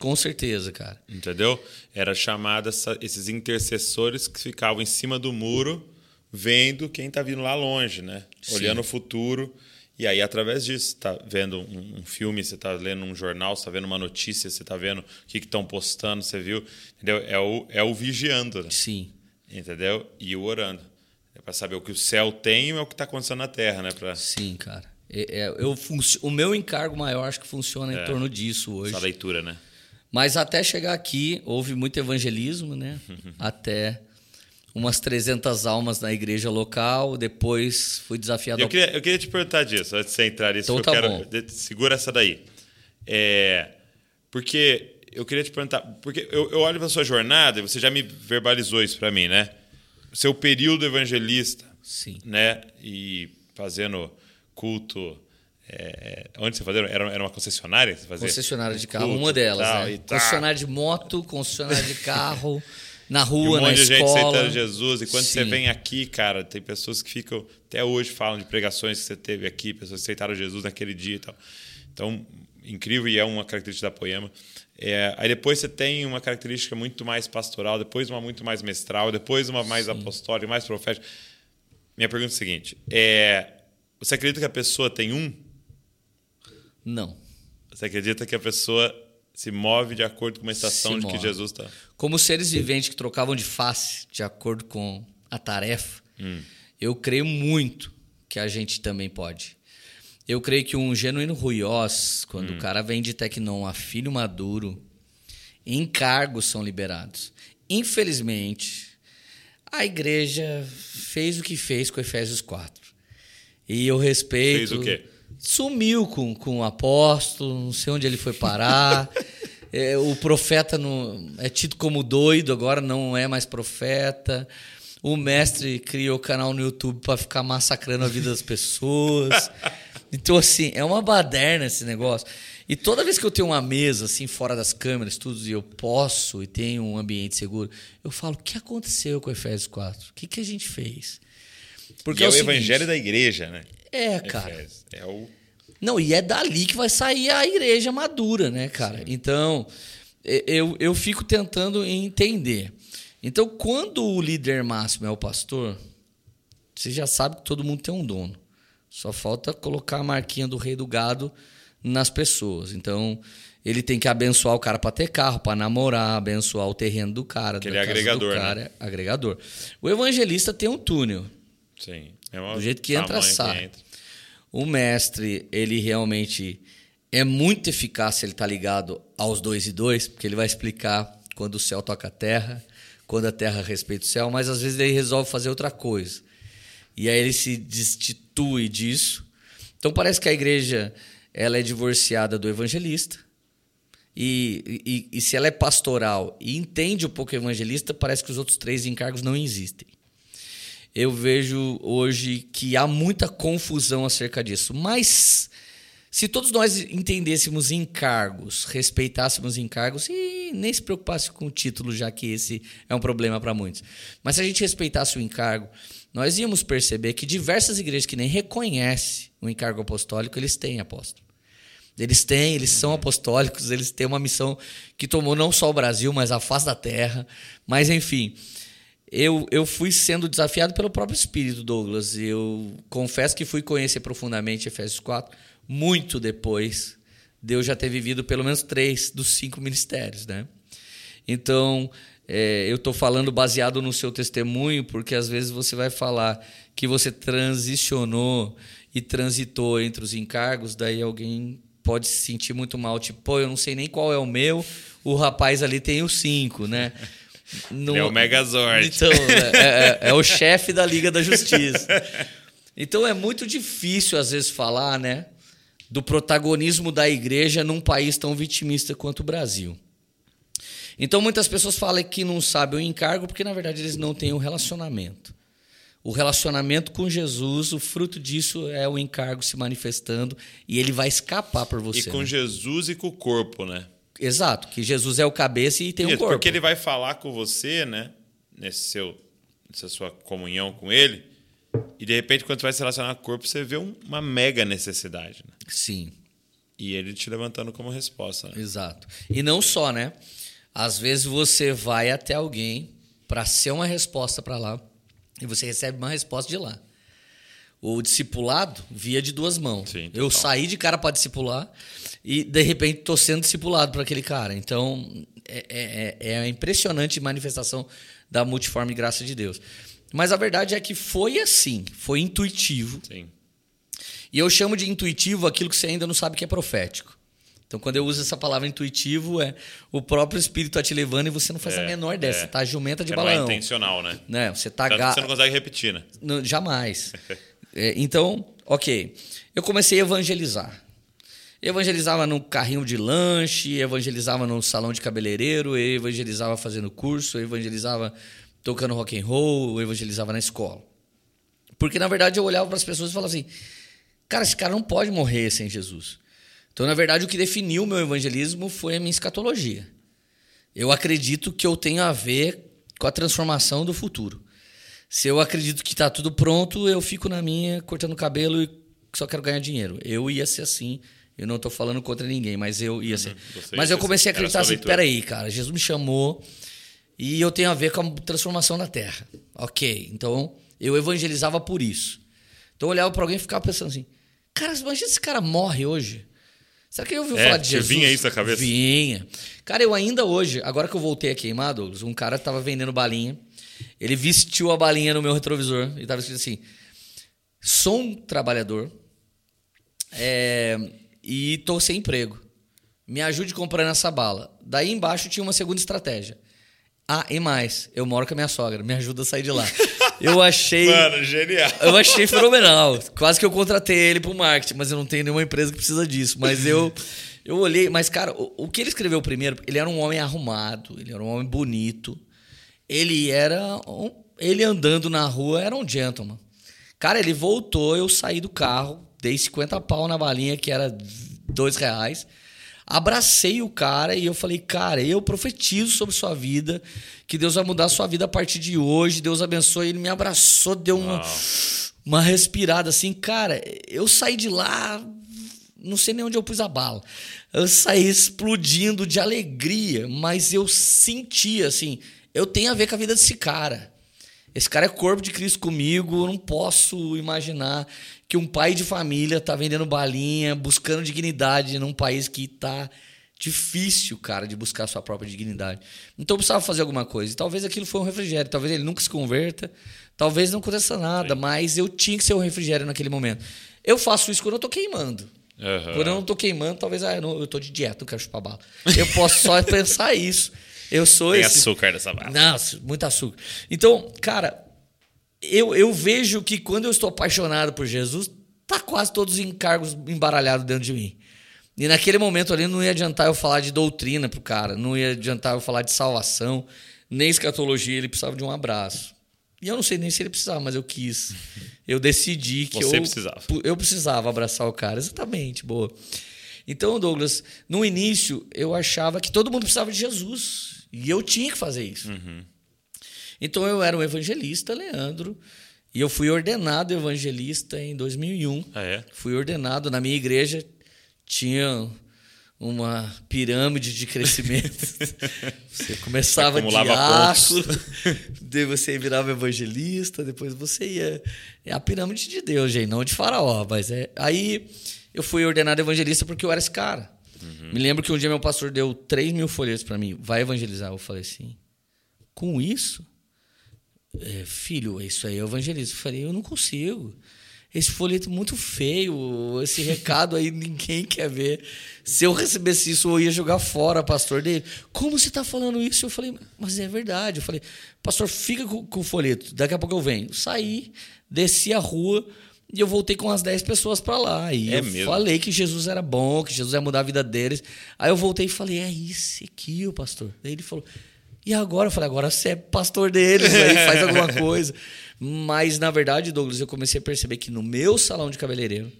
com certeza, cara. Entendeu? Era chamada esses intercessores que ficavam em cima do muro, vendo quem está vindo lá longe, né? Sim. Olhando o futuro. E aí, através disso, tá vendo um, um filme, você está lendo um jornal, você está vendo uma notícia, você está vendo o que estão postando, você viu. Entendeu? É o, é o vigiando, né? Sim. entendeu? E o orando. É para saber o que o céu tem e é o que está acontecendo na terra, né? Pra Sim, cara. É- é- eu func- o meu encargo maior acho que funciona É. em torno disso hoje. essa leitura, né? Mas até chegar aqui, houve muito evangelismo, né? até umas 300 almas na igreja local. Depois fui desafiado Eu ao... queria, eu queria te perguntar disso, antes de você entrar nisso, Então que tá quero. bom. Segura essa daí. É, porque eu queria te perguntar, porque eu, eu olho para sua jornada e você já me verbalizou isso para mim, né? Seu período evangelista, Sim. né? E fazendo culto. é, onde você fazia? Era, era uma concessionária? que Você fazia? Concessionária de carro, Culto uma delas, tal, né? tal. Concessionária de moto, concessionária de carro, na rua, um na monte de gente escola. aceitando Jesus. E quando você Sim. vem aqui, cara, tem pessoas que ficam. Até hoje falam de pregações que você teve aqui, pessoas que aceitaram Jesus naquele dia e tal. Então, incrível e é uma característica da Poema. É, aí depois você tem uma característica muito mais pastoral, depois uma muito mais mestral, depois uma mais apostólica, mais profética. Minha pergunta é a seguinte: é, você acredita que a pessoa tem um? Não. Você acredita que a pessoa se move de acordo com uma estação Se de que. Jesus está? Como seres viventes que trocavam de face de acordo com a tarefa, Hum. eu creio muito que a gente também pode. Eu creio que um genuíno ruiós, quando Hum. o cara vem de Tecnon a filho maduro, encargos são liberados. Infelizmente, a igreja fez o que fez com Efésios 4. E eu respeito. Fez o quê? Sumiu com, com o apóstolo, não sei onde ele foi parar. É, o profeta não, é tido como doido, agora não é mais profeta. O mestre criou canal no YouTube para ficar massacrando a vida das pessoas. Então, assim, é uma baderna esse negócio. E toda vez que eu tenho uma mesa, assim, fora das câmeras, tudo, e eu posso e tenho um ambiente seguro, eu falo: o que aconteceu com o Efésios 4? O que, que a gente fez? Porque é, o, seguinte, evangelho da igreja, né? É, cara. Efésios. É o. Não, e é dali que vai sair a igreja madura, né, cara? Então, eu, eu fico tentando entender. Então, quando o líder máximo é o pastor, você já sabe que todo mundo tem um dono. Só falta colocar a marquinha do rei do gado nas pessoas. Então, ele tem que abençoar o cara para ter carro, para namorar, abençoar o terreno do cara. Aquele é agregador, cara, né? é agregador. O evangelista tem um túnel. Sim. É Do jeito que entra, sai. entra. O mestre, ele realmente é muito eficaz se ele está ligado aos dois e dois, porque ele vai explicar quando o céu toca a terra, quando a terra respeita o céu, mas às vezes ele resolve fazer outra coisa. E aí ele se destitui disso. Então parece que a igreja ela é divorciada do evangelista. E, e, e se ela é pastoral e entende um pouco evangelista, parece que os outros três encargos não existem eu vejo hoje que há muita confusão acerca disso. Mas se todos nós entendêssemos encargos, respeitássemos encargos e nem se preocupasse com o título, já que esse é um problema para muitos. Mas se a gente respeitasse o encargo, nós íamos perceber que diversas igrejas que nem reconhecem o encargo apostólico, eles têm apóstolo. Eles têm, eles são apostólicos, eles têm uma missão que tomou não só o Brasil, mas a face da terra. Mas, enfim, eu, eu fui sendo desafiado pelo próprio Espírito, Douglas. Eu confesso que fui conhecer profundamente Efésios 4 muito depois de eu já ter vivido pelo menos três dos cinco ministérios, né? Então, é, eu estou falando baseado no seu testemunho, porque às vezes você vai falar que você transicionou e transitou entre os encargos, daí alguém pode se sentir muito mal, tipo, pô, eu não sei nem qual é o meu, o rapaz ali tem os cinco, né? Ele é o Megazord. Então, é, é- é o chefe da Liga da Justiça. Então é muito difícil, às vezes, falar, né? Do protagonismo da igreja num país tão vitimista quanto o Brasil. Então muitas pessoas falam que não sabem o encargo porque, na verdade, eles não têm um relacionamento. O relacionamento com Jesus, o fruto disso é o encargo se manifestando e ele vai escapar por você. E com né? Jesus e com o corpo, né? Exato, que Jesus é o cabeça e tem um Isso, corpo. Porque ele vai falar com você, né? Nesse seu, nessa sua comunhão com ele. E de repente, quando você vai se relacionar com o corpo, você vê um- uma mega necessidade. Né? Sim. E ele te levantando como resposta. Né? Exato. E não só, né? Às vezes você vai até alguém para ser uma resposta para lá e você recebe uma resposta de lá. O discipulado via de duas mãos. Sim, Eu saí de cara para discipular e de repente estou sendo discipulado por aquele cara. Então é, é, é a impressionante manifestação da multiforme graça de Deus. Mas a verdade é que foi assim, foi intuitivo. Sim. E eu chamo de intuitivo aquilo que você ainda não sabe que é profético. Então, quando eu uso essa palavra intuitivo, é o próprio Espírito tá te levando e você não faz a É, menor dessa. é. Tá jumenta de Que não é balão. intencional, né? né? Você tá que ga... você não consegue repetir, né? Não, jamais. É, então, ok. Eu comecei a evangelizar. Evangelizava no carrinho de lanche, evangelizava no salão de cabeleireiro, evangelizava fazendo curso, evangelizava tocando rock and roll, evangelizava na escola. Porque, na verdade, eu olhava para as pessoas e falava assim: cara, esse cara não pode morrer sem Jesus. Então, na verdade, o que definiu o meu evangelismo foi a minha escatologia. Eu acredito que eu tenho a ver com a transformação do futuro. Se eu acredito que está tudo pronto, eu fico na minha, cortando o cabelo e só quero ganhar dinheiro. Eu ia ser assim. Eu não estou falando contra ninguém, mas eu ia ser. você mas eu comecei a acreditar assim: peraí, cara, Jesus me chamou e eu tenho a ver com a transformação na terra. Ok, então eu evangelizava por isso. Então eu olhava para alguém e ficava pensando assim: cara, imagina se esse cara morre hoje. Será que ele ouviu É, falar de Jesus? vinha isso na cabeça? Vinha. Cara, eu ainda hoje, agora que eu voltei a queimar, Douglas, um cara tava vendendo balinha. Ele vestiu a balinha no meu retrovisor e tava escrito assim: sou um trabalhador é, e tô sem emprego. Me ajude comprando essa bala. Daí embaixo tinha uma segunda estratégia. Ah, e mais, eu moro com a minha sogra, me ajuda a sair de lá. Eu achei. Mano, genial. Eu achei fenomenal. Quase que eu contratei ele pro marketing, mas eu não tenho nenhuma empresa que precisa disso. Mas eu, eu olhei, mas, cara, o, o que ele escreveu primeiro, ele era um homem arrumado, ele era um homem bonito. Ele era. Um, ele andando na rua era um gentleman. Cara, ele voltou, eu saí do carro, dei 50 pau na balinha, que era dois reais. Abracei o cara e eu falei, cara, eu profetizo sobre sua vida, que Deus vai mudar a sua vida a partir de hoje. Deus abençoe. Ele me abraçou, deu uma, Uau. uma respirada assim, cara. Eu saí de lá não sei nem onde eu pus a bala. Eu saí explodindo de alegria, mas eu sentia assim, eu tenho a ver com a vida desse cara. Esse cara é corpo de Cristo comigo, eu não posso imaginar que um pai de família tá vendendo balinha, buscando dignidade num país que tá difícil, cara, de buscar sua própria dignidade. Então eu precisava fazer alguma coisa. E talvez aquilo foi um refrigério, talvez ele nunca se converta, talvez não aconteça nada, Sim. mas eu tinha que ser um refrigério naquele momento. Eu faço isso quando eu tô queimando. Uhum. Quando eu não tô queimando, talvez ah, eu, não, eu tô de dieta, não quero chupar bala. Eu posso só pensar isso. Eu sou Tem esse. açúcar nessa bala. Nossa, muito açúcar. Então, cara, eu, eu vejo que quando eu estou apaixonado por Jesus, tá quase todos os encargos embaralhados dentro de mim. E naquele momento ali não ia adiantar eu falar de doutrina pro cara, não ia adiantar eu falar de salvação, nem escatologia, ele precisava de um abraço. E eu não sei nem se ele precisava, mas eu quis. Eu decidi que Você eu precisava. eu precisava abraçar o cara, exatamente, boa. Então, Douglas, no início eu achava que todo mundo precisava de Jesus e eu tinha que fazer isso. Uhum. Então eu era um evangelista, Leandro, e eu fui ordenado evangelista em 2001. Ah, é? Fui ordenado na minha igreja, tinha uma pirâmide de crescimento. você começava diácono, daí você virava evangelista, depois você ia. É a pirâmide de Deus, gente, não de faraó. Mas é. Aí eu fui ordenado evangelista porque eu era esse cara. Uhum. Me lembro que um dia meu pastor deu 3 mil folhetos para mim. Vai evangelizar. Eu falei assim: com isso? É, filho, isso aí é evangelista. Eu falei: eu não consigo esse folheto muito feio, esse recado aí ninguém quer ver. Se eu recebesse isso, eu ia jogar fora, pastor dele. Como você está falando isso? Eu falei, mas é verdade. Eu falei, pastor, fica com, com o folheto, daqui a pouco eu venho. Saí, desci a rua e eu voltei com umas 10 pessoas para lá. E é eu mesmo? falei que Jesus era bom, que Jesus ia mudar a vida deles. Aí eu voltei e falei, é isso aqui, o pastor. Daí ele falou, e agora? Eu falei, agora você é pastor deles, aí faz alguma coisa. Mas, na verdade, Douglas, eu comecei a perceber que no meu salão de cabeleireiro,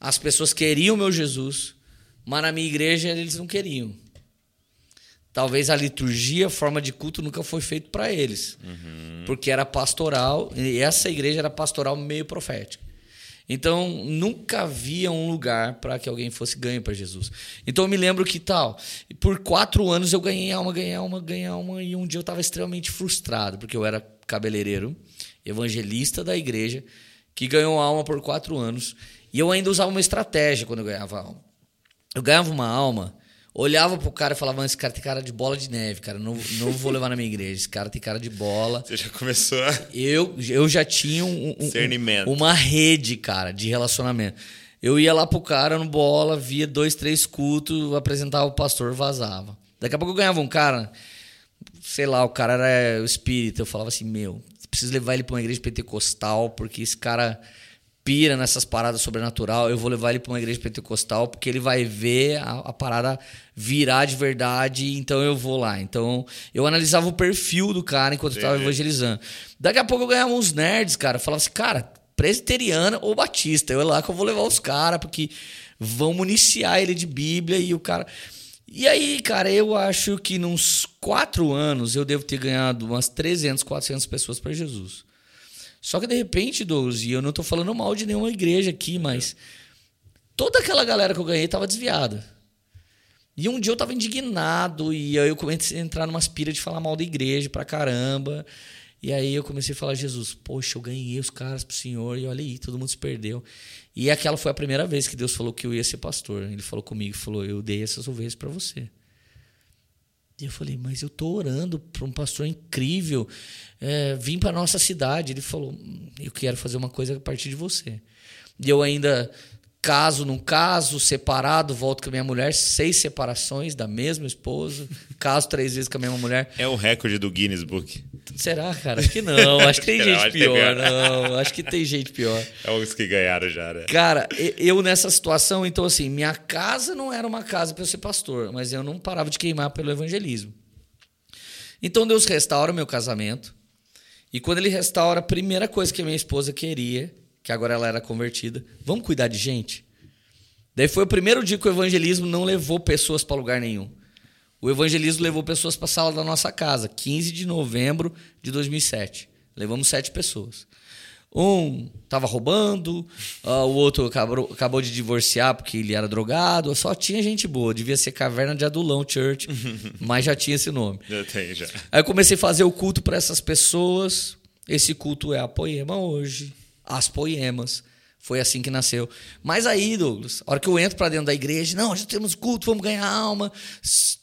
as pessoas queriam o meu Jesus, mas na minha igreja eles não queriam. Talvez a liturgia, a forma de culto nunca foi feito para eles. Uhum. Porque era pastoral, e essa igreja era pastoral meio profética. Então, nunca havia um lugar para que alguém fosse ganho para Jesus. Então, eu me lembro que tal, por quatro anos eu ganhei alma, ganhei alma, ganhei alma, e um dia eu estava extremamente frustrado, porque eu era cabeleireiro evangelista da igreja, que ganhou alma por quatro anos. E eu ainda usava uma estratégia quando eu ganhava alma. Eu ganhava uma alma, olhava pro cara e falava: esse cara tem cara de bola de neve, cara. Não, não vou levar na minha igreja. Esse cara tem cara de bola. Você já começou a. Eu, eu já tinha um, um, uma rede, cara, de relacionamento. Eu ia lá pro cara no bola, via dois, três cultos, apresentava o pastor, vazava. Daqui a pouco eu ganhava um cara, sei lá, o cara era o espírito. Eu falava assim: meu, preciso levar ele para uma igreja pentecostal, porque esse cara pira nessas paradas sobrenatural. Eu vou levar ele para uma igreja pentecostal, porque ele vai ver a, a, parada virar de verdade, então eu vou lá. Então, eu analisava o perfil do cara enquanto Sim. eu estava evangelizando. Daqui a pouco eu ganhava uns nerds, cara. falava assim, cara, presbiteriana ou batista. Eu é lá que eu vou levar os caras, porque vão municiar ele de Bíblia e o cara. E aí, cara, eu acho que nos quatro anos eu devo ter ganhado umas 300, 400 pessoas para Jesus. Só que de repente, Douglas, e eu não estou falando mal de nenhuma igreja aqui, mas toda aquela galera que eu ganhei estava desviada. E um dia eu estava indignado e aí eu comecei a entrar numa aspira de falar mal da igreja pra caramba. E aí eu comecei a falar, Jesus, poxa, eu ganhei os caras pro Senhor e olha aí, todo mundo se perdeu. E aquela foi a primeira vez que Deus falou que eu ia ser pastor. Ele falou comigo, falou, eu dei essas ovelhas para você. E eu falei, mas eu tô orando para um pastor incrível, é, vim para nossa cidade. Ele falou, eu quero fazer uma coisa a partir de você. E eu ainda caso num caso, separado, volto com a minha mulher, seis separações da mesma esposa, caso três vezes com a mesma mulher. É o recorde do Guinness Book. Será, cara? Acho que não. Acho que tem gente pior. Não, acho que tem gente pior. É os que ganharam já, né? Cara, eu nessa situação, então assim, minha casa não era uma casa para eu ser pastor, mas eu não parava de queimar pelo evangelismo. Então Deus restaura o meu casamento. E quando ele restaura, a primeira coisa que a minha esposa queria que agora ela era convertida. Vamos cuidar de gente? Daí foi o primeiro dia que o evangelismo não levou pessoas para lugar nenhum. O evangelismo levou pessoas para a sala da nossa casa, 15 de novembro de 2007. Levamos sete pessoas. Um tava roubando, uh, o outro acabou, acabou de divorciar porque ele era drogado. Só tinha gente boa. Devia ser Caverna de Adulão Church, mas já tinha esse nome. Já tem, já. Aí eu comecei a fazer o culto para essas pessoas. Esse culto é a Poema hoje. As Poemas. Foi assim que nasceu. Mas aí, Douglas, a hora que eu entro para dentro da igreja, não, já temos culto, vamos ganhar alma.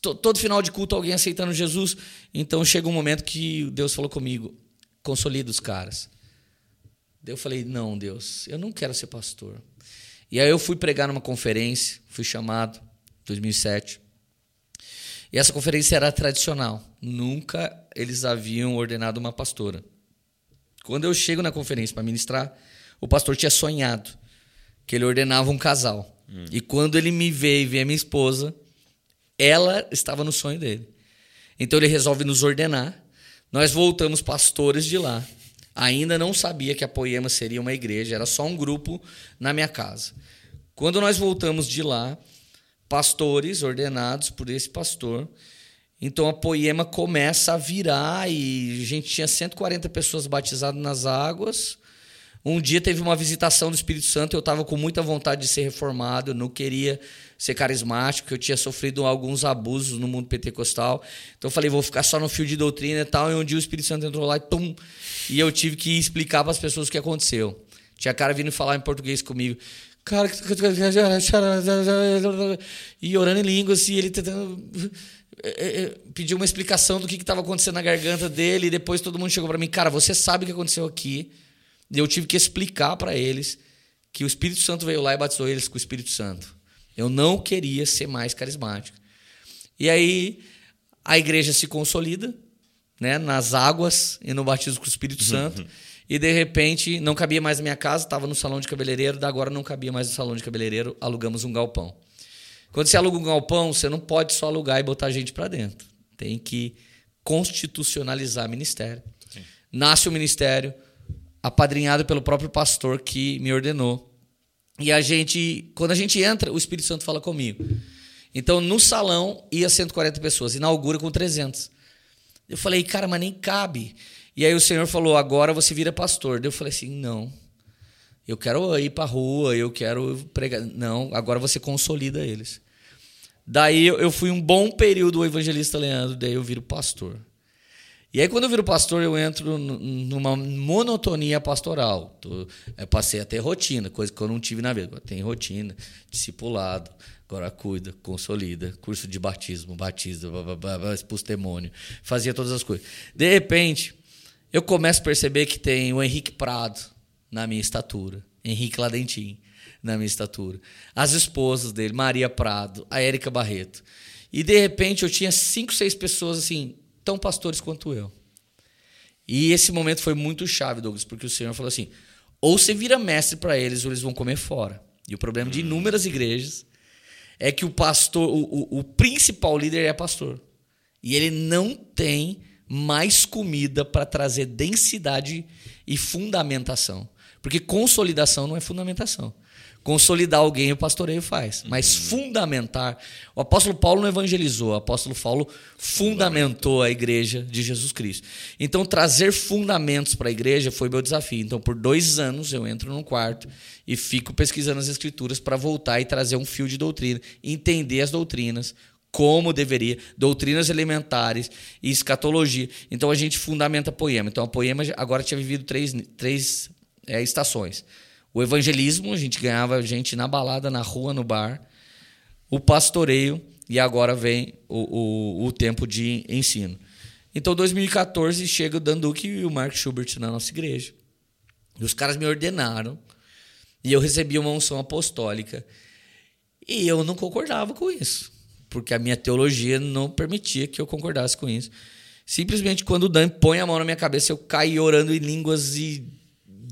Todo final de culto alguém aceitando Jesus. Então chega um momento que Deus falou comigo: consolida os caras. Eu falei: não, Deus, eu não quero ser pastor. E aí eu fui pregar numa conferência, fui chamado, 2007. E essa conferência era tradicional. Nunca eles haviam ordenado uma pastora. Quando eu chego na conferência para ministrar, o pastor tinha sonhado que ele ordenava um casal. Hum. E quando ele me vê e vê a minha esposa, ela estava no sonho dele. Então ele resolve nos ordenar. Nós voltamos pastores de lá. Ainda não sabia que a Poema seria uma igreja, era só um grupo na minha casa. Quando nós voltamos de lá, pastores ordenados por esse pastor, então a Poema começa a virar e a gente tinha 140 pessoas batizadas nas águas. Um dia teve uma visitação do Espírito Santo, eu estava com muita vontade de ser reformado, eu não queria ser carismático, eu tinha sofrido alguns abusos no mundo pentecostal. Então eu falei, vou ficar só no fio de doutrina e tal. E um dia o Espírito Santo entrou lá e tum, e eu tive que explicar para as pessoas o que aconteceu. Tinha cara vindo falar em português comigo. Cara, e orando em línguas, e ele tentando pediu uma explicação do que estava acontecendo na garganta dele, e depois todo mundo chegou para mim, cara, você sabe o que aconteceu aqui? E eu tive que explicar para eles que o Espírito Santo veio lá e batizou eles com o Espírito Santo. Eu não queria ser mais carismático. E aí a igreja se consolida, né, nas águas e no batismo com o Espírito Santo. e de repente não cabia mais na minha casa, estava no salão de cabeleireiro, da agora não cabia mais no salão de cabeleireiro, alugamos um galpão. Quando você aluga um galpão, você não pode só alugar e botar gente para dentro. Tem que constitucionalizar o ministério. Sim. Nasce o ministério, apadrinhado pelo próprio pastor que me ordenou. E a gente, quando a gente entra, o Espírito Santo fala comigo. Então, no salão ia 140 pessoas, inaugura com 300. Eu falei, cara, mas nem cabe. E aí o Senhor falou, agora você vira pastor. Eu falei assim, não. Eu quero ir para rua, eu quero pregar. Não, agora você consolida eles. Daí eu fui um bom período o evangelista Leandro, daí eu viro pastor. E aí, quando eu viro pastor, eu entro numa monotonia pastoral. Eu passei a ter rotina, coisa que eu não tive na vida. Agora tem rotina, discipulado, agora cuida, consolida, curso de batismo, batiza, expulso demônio, fazia todas as coisas. De repente, eu começo a perceber que tem o Henrique Prado na minha estatura, Henrique Ladentim na minha estatura, as esposas dele, Maria Prado, a Érica Barreto. E de repente eu tinha cinco, seis pessoas assim tão pastores quanto eu. E esse momento foi muito chave, Douglas, porque o Senhor falou assim: ou você vira mestre para eles, ou eles vão comer fora. E o problema de inúmeras igrejas é que o pastor, o, o, o principal líder é pastor. E ele não tem mais comida para trazer densidade e fundamentação. Porque consolidação não é fundamentação. Consolidar alguém o pastoreio faz, mas uhum. fundamentar. O apóstolo Paulo não evangelizou, o apóstolo Paulo fundamentou a igreja de Jesus Cristo. Então, trazer fundamentos para a igreja foi meu desafio. Então, por dois anos, eu entro num quarto e fico pesquisando as escrituras para voltar e trazer um fio de doutrina, entender as doutrinas, como deveria, doutrinas elementares e escatologia. Então, a gente fundamenta a poema. Então, a poema agora tinha vivido três, três é, estações o evangelismo, a gente ganhava gente na balada, na rua, no bar. O pastoreio e agora vem o, o, o tempo de ensino. Então, 2014, chega o Dan Duque e o Mark Schubert na nossa igreja. E os caras me ordenaram e eu recebi uma unção apostólica. E eu não concordava com isso, porque a minha teologia não permitia que eu concordasse com isso. Simplesmente quando o Dan põe a mão na minha cabeça, eu caí orando em línguas e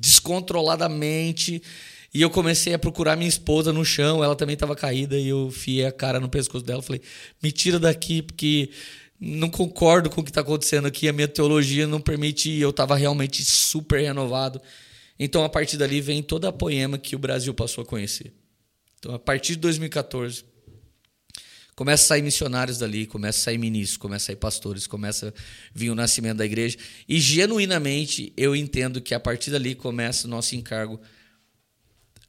descontroladamente. E eu comecei a procurar minha esposa no chão, ela também estava caída, e eu fiei a cara no pescoço dela. Falei: me tira daqui, porque não concordo com o que está acontecendo aqui, a minha teologia não permite. Eu estava realmente super renovado. Então, a partir dali, vem toda a poema que o Brasil passou a conhecer. Então, a partir de 2014, Começa a sair missionários dali, começa a sair ministros, começa a sair pastores, começa a vir o nascimento da igreja. E genuinamente eu entendo que a partir dali começa o nosso encargo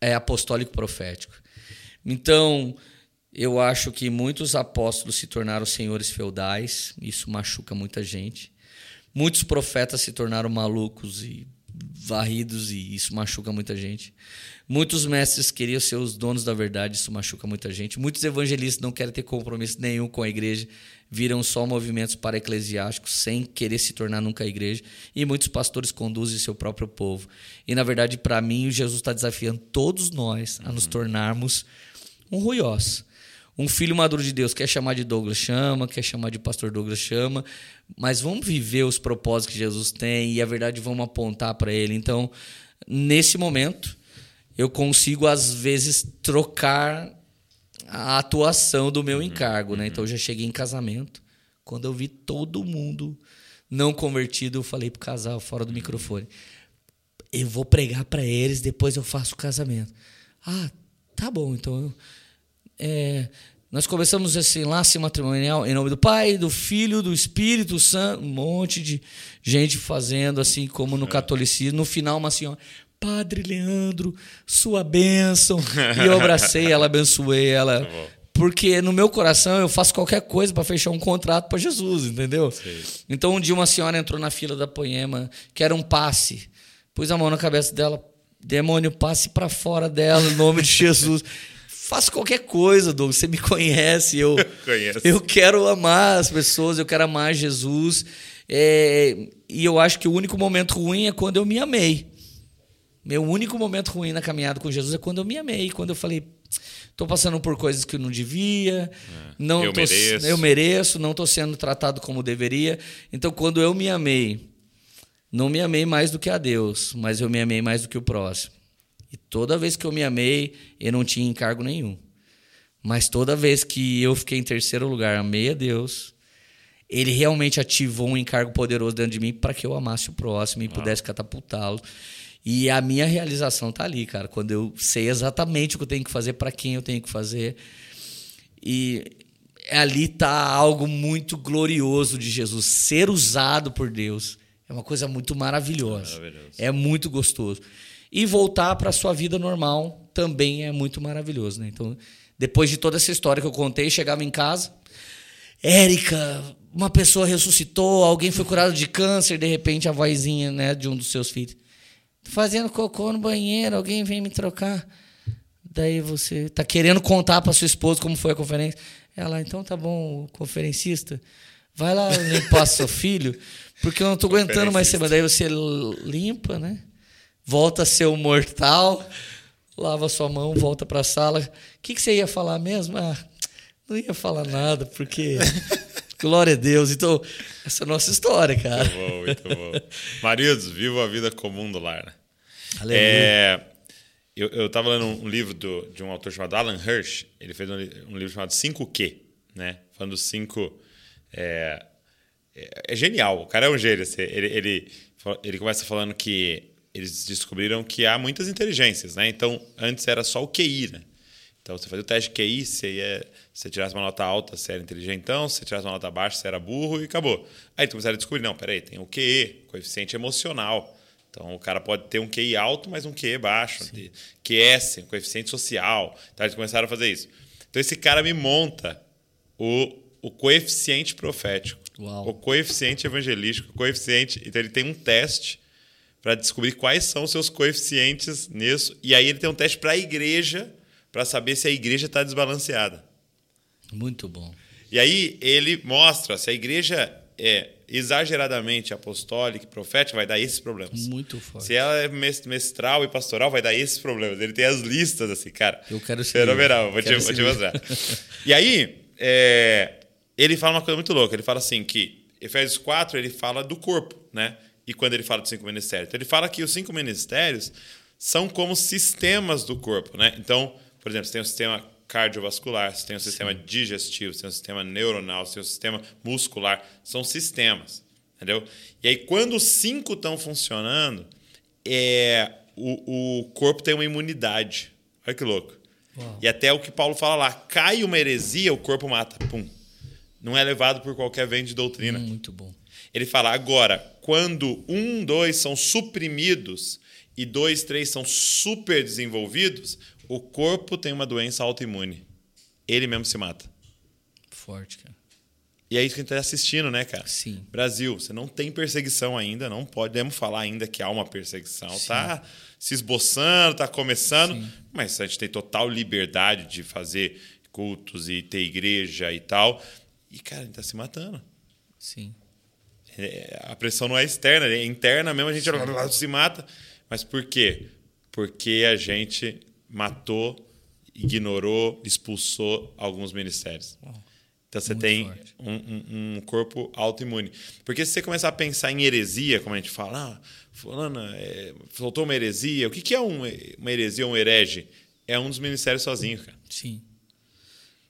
é apostólico profético. Então, eu acho que muitos apóstolos se tornaram senhores feudais, isso machuca muita gente. Muitos profetas se tornaram malucos e varridos e isso machuca muita gente. Muitos mestres queriam ser os donos da verdade, isso machuca muita gente. Muitos evangelistas não querem ter compromisso nenhum com a igreja, viram só movimentos para eclesiásticos sem querer se tornar nunca a igreja. E muitos pastores conduzem seu próprio povo. E na verdade, para mim, Jesus está desafiando todos nós a nos tornarmos um ruiós. Um filho maduro de Deus quer chamar de Douglas, chama, quer chamar de pastor Douglas, chama, mas vamos viver os propósitos que Jesus tem e a verdade vamos apontar para ele. Então, nesse momento, eu consigo às vezes trocar a atuação do meu encargo, né? Então eu já cheguei em casamento, quando eu vi todo mundo não convertido, eu falei pro casal fora do microfone: "Eu vou pregar para eles, depois eu faço o casamento". Ah, tá bom, então eu, é, nós começamos esse enlace matrimonial em nome do Pai, do Filho, do Espírito Santo, um monte de gente fazendo assim como no catolicismo. No final, uma senhora, Padre Leandro, sua bênção. E eu abracei ela, abençoei ela. Tá Porque no meu coração eu faço qualquer coisa para fechar um contrato para Jesus, entendeu? Sim. Então um dia uma senhora entrou na fila da Poema, que era um passe. Pus a mão na cabeça dela, demônio, passe para fora dela, em nome de Jesus. Faço qualquer coisa, Douglas. Você me conhece. Eu, Conheço. eu quero amar as pessoas, eu quero amar Jesus. É, e eu acho que o único momento ruim é quando eu me amei. Meu único momento ruim na caminhada com Jesus é quando eu me amei, quando eu falei, estou passando por coisas que eu não devia, não eu tô- mereço. eu mereço, não estou sendo tratado como deveria. Então, quando eu me amei, não me amei mais do que a Deus, mas eu me amei mais do que o próximo. E toda vez que eu me amei, eu não tinha encargo nenhum. Mas toda vez que eu fiquei em terceiro lugar, amei a Deus, ele realmente ativou um encargo poderoso dentro de mim para que eu amasse o próximo e pudesse catapultá-lo. E a minha realização tá ali, cara, quando eu sei exatamente o que eu tenho que fazer, para quem eu tenho que fazer. E ali tá algo muito glorioso de Jesus. Ser usado por Deus é uma coisa muito maravilhosa. É muito gostoso. E voltar para a sua vida normal também é muito maravilhoso, né? Então, depois de toda essa história que eu contei, chegava em casa, Érica, uma pessoa ressuscitou, alguém foi curado de câncer, de repente a vozinha, né, de um dos seus filhos, fazendo cocô no banheiro, alguém vem me trocar. Daí você tá querendo contar para sua esposa como foi a conferência. Ela, então tá bom, conferencista, vai lá limpar seu filho, porque eu não tô aguentando mais ser. Daí você limpa, né? Volta a ser o mortal, lava sua mão, volta para a sala. O que, que você ia falar mesmo? Ah, não ia falar nada, porque. Glória a Deus. Então, essa é a nossa história, cara. Muito bom, muito bom. Maridos, vivam a vida comum do lar. Né? Aleluia. É, eu, eu tava lendo um livro do- de um autor chamado Alan Hirsch. Ele fez um, um livro chamado 5Q, né? Falando dos cinco. É, é, é genial, o cara é um gênio. assim. Ele, ele, ele começa falando que eles descobriram que há muitas inteligências, né? Então, antes era só o QI, né? Então, você fazia o teste de QI, você, ia, você tirasse uma nota alta, você era inteligentão, se você tirasse uma nota baixa, você era burro e acabou. Aí começaram a descobrir, não, peraí, tem o QE, coeficiente emocional. Então, o cara pode ter um QI alto, mas um QE baixo. Sim. QS, um coeficiente social. Então, eles começaram a fazer isso. Então, esse cara me monta o, o coeficiente profético, Uau. o coeficiente evangelístico, o coeficiente... Então, ele tem um teste para descobrir quais são os seus coeficientes nisso. E aí ele tem um teste para a igreja, para saber se a igreja está desbalanceada. Muito bom. E aí ele mostra se a igreja é exageradamente apostólica e profética, vai dar esses problemas. Muito forte. Se ela é mes- mestral e pastoral, vai dar esses problemas. Ele tem as listas assim, cara. Eu quero esse Fenomenal, vou te, vou te mostrar. e aí, é, ele fala uma coisa muito louca. Ele fala assim que Efésios 4, ele fala do corpo, né? E quando ele fala dos cinco ministérios. Então, ele fala que os cinco ministérios são como sistemas do corpo, né? Então, por exemplo, você tem o sistema cardiovascular, você tem o sistema digestivo, você tem o sistema neuronal, você tem o sistema muscular. São sistemas, entendeu? E aí, quando os cinco estão funcionando, é, o, o corpo tem uma imunidade. Olha que louco. Uau. E até o que Paulo fala lá, cai uma heresia, o corpo mata. Pum. Não é levado por qualquer vento de doutrina. Hum, muito bom. Ele fala, agora, quando um, dois são suprimidos e dois, três são super desenvolvidos, o corpo tem uma doença autoimune. Ele mesmo se mata. Forte, cara. E é isso que a gente está assistindo, né, cara? Sim. Brasil, você não tem perseguição ainda, não podemos falar ainda que há uma perseguição. Sim. Tá se esboçando, tá começando, Sim. mas a gente tem total liberdade de fazer cultos e ter igreja e tal. E, cara, a gente tá se matando. Sim. É, a pressão não é externa, é interna mesmo, a gente se mata. Mas por quê? Porque a gente matou, ignorou, expulsou alguns ministérios. Então você Muito tem um, um- um corpo autoimune. Porque se você começar a pensar em heresia, como a gente fala, ah, fulana é, soltou uma heresia. O que, que é um- uma heresia ou um herege? É um dos ministérios sozinho, cara. Sim.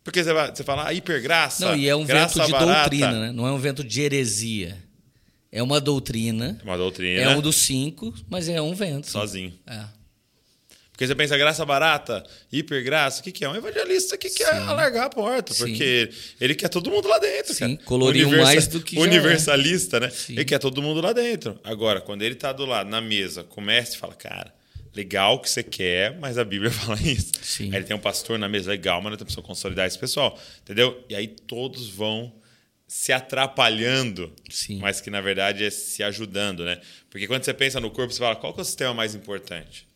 Porque você, vai, você fala, ah, hipergraça. Não, e é um vento de barata. doutrina, né? Não é um vento de heresia. É uma doutrina. É uma doutrina. É um dos cinco, mas é um vento. Sozinho. É. Porque você pensa graça barata, hipergraça, o que, que é? Um evangelista que quer Sim. alargar a porta, Sim. porque ele quer todo mundo lá dentro, Sim, cara. coloriu mais do que é. Universalista, né? Sim. Ele quer todo mundo lá dentro. Agora, quando ele tá do lado, na mesa, começa e fala, cara, legal o que você quer, mas a Bíblia fala isso. Sim. Aí ele tem um pastor na mesa, legal, mas nós temos que consolidar esse pessoal, entendeu? E aí todos vão se atrapalhando, Sim. mas que na verdade é se ajudando, né? Porque quando você pensa no corpo, você fala, qual que é o sistema mais importante?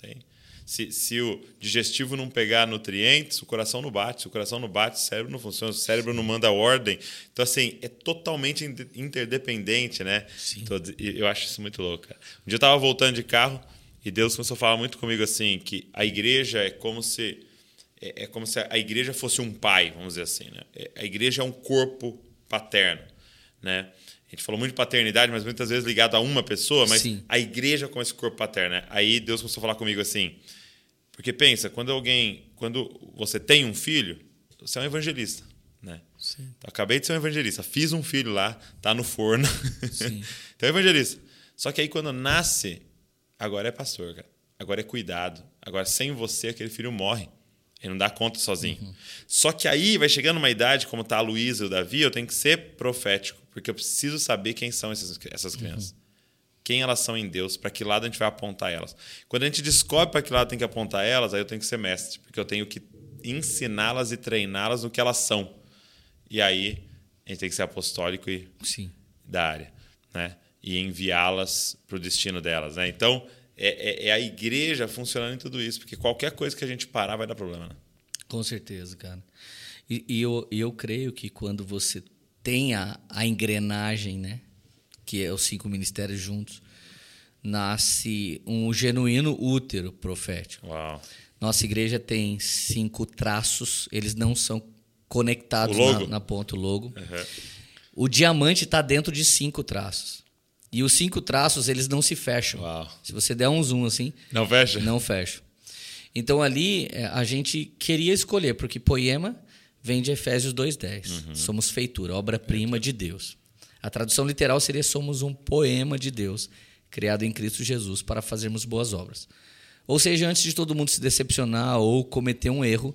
Tem. Se, se o digestivo não pegar nutrientes, o coração não bate. Se o coração não bate, o cérebro não funciona, o cérebro não manda ordem. Então, assim, é totalmente in- interdependente, né? Sim. Eu acho isso muito louco. Cara. Um dia eu estava voltando de carro e Deus começou a falar muito comigo assim, que a igreja é como se é, é como se a igreja fosse um pai, vamos dizer assim, né? É- A igreja é um corpo paterno, né? A gente falou muito de paternidade, mas muitas vezes ligado a uma pessoa, mas Sim. a igreja com esse corpo paterno, né? Aí Deus começou a falar comigo assim, porque pensa, quando alguém, quando você tem um filho, você é um evangelista, né? Sim. Então, acabei de ser um evangelista, fiz um filho lá, tá no forno. Sim. então é evangelista. Só que aí quando nasce, agora é pastor, cara. Agora é cuidado. Agora sem você aquele filho morre. Ele não dá conta sozinho. Só que aí vai chegando uma idade, como tá a Luísa e o Davi, eu tenho que ser profético, porque eu preciso saber quem são essas, essas crianças. Quem elas são em Deus, para que lado a gente vai apontar elas. Quando a gente descobre para que lado tem que apontar elas, aí eu tenho que ser mestre, porque eu tenho que ensiná-las e treiná-las no que elas são. E aí a gente tem que ser apostólico e Sim. da área, né? E enviá-las para o destino delas, né? Então é, é- é a igreja funcionando em tudo isso, porque qualquer coisa que a gente parar vai dar problema, né? Com certeza, cara. E, e eu, eu creio que quando você tem a, a engrenagem, né? Que é os cinco ministérios juntos, nasce um genuíno útero profético. Uau. Nossa igreja tem cinco traços, eles não são conectados na, na ponta, o logo. Uhum. O diamante está dentro de cinco traços. E os cinco traços, eles não se fecham. Uau. Se você der um zoom assim, Não fecha? não fecho. Então ali é, a gente queria escolher, porque poema vem de Efésios 2,10. Somos feitura, obra-prima de Deus. A tradução literal seria somos um poema de Deus, criado em Cristo Jesus para fazermos boas obras. Ou seja, antes de todo mundo se decepcionar ou cometer um erro,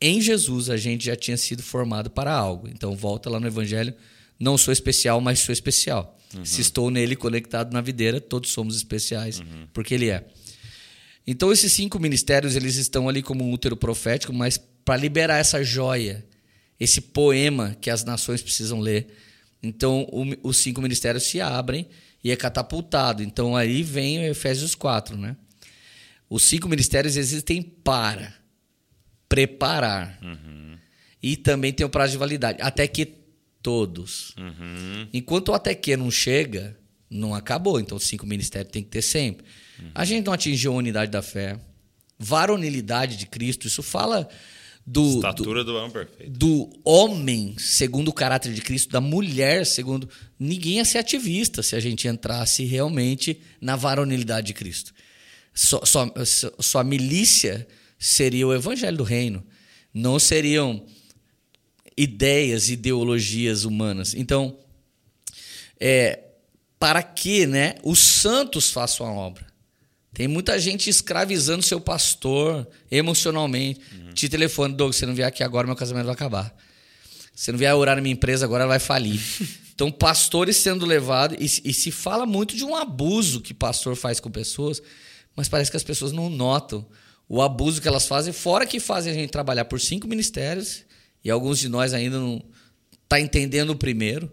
em Jesus a gente já tinha sido formado para algo. Então volta lá no Evangelho, não sou especial, mas sou especial. Se estou nele conectado na videira, todos somos especiais, porque ele é. Então esses cinco ministérios eles estão ali como um útero profético, mas para liberar essa joia, esse poema que as nações precisam ler, então o- os cinco ministérios se abrem e é catapultado. Então aí vem o Efésios 4, né? Os cinco ministérios existem para preparar. E também tem o prazo de validade, até que todos. Uhum. Enquanto o até que não chega, não acabou. Então, os cinco ministérios tem que ter sempre. A gente não atingiu a unidade da fé. Varonilidade de Cristo, isso fala do, do, Estatura do homem perfeito. do homem segundo o caráter de Cristo, da mulher segundo. Ninguém ia ser ativista se a gente entrasse realmente na varonilidade de Cristo. Só, só- só a milícia seria o evangelho do reino. Não seriam ideias, ideologias humanas. Então, é, para que né, os santos façam a obra? Tem muita gente escravizando seu pastor emocionalmente. Uhum. Te telefone, Doug, se não vier aqui agora, meu casamento vai acabar. Se não vier orar na minha empresa agora, ela vai falir. então, pastores sendo levados. E, e se fala muito de um abuso que pastor faz com pessoas, mas parece que as pessoas não notam o abuso que elas fazem, fora que fazem a gente trabalhar por cinco ministérios, e alguns de nós ainda não tá entendendo o primeiro,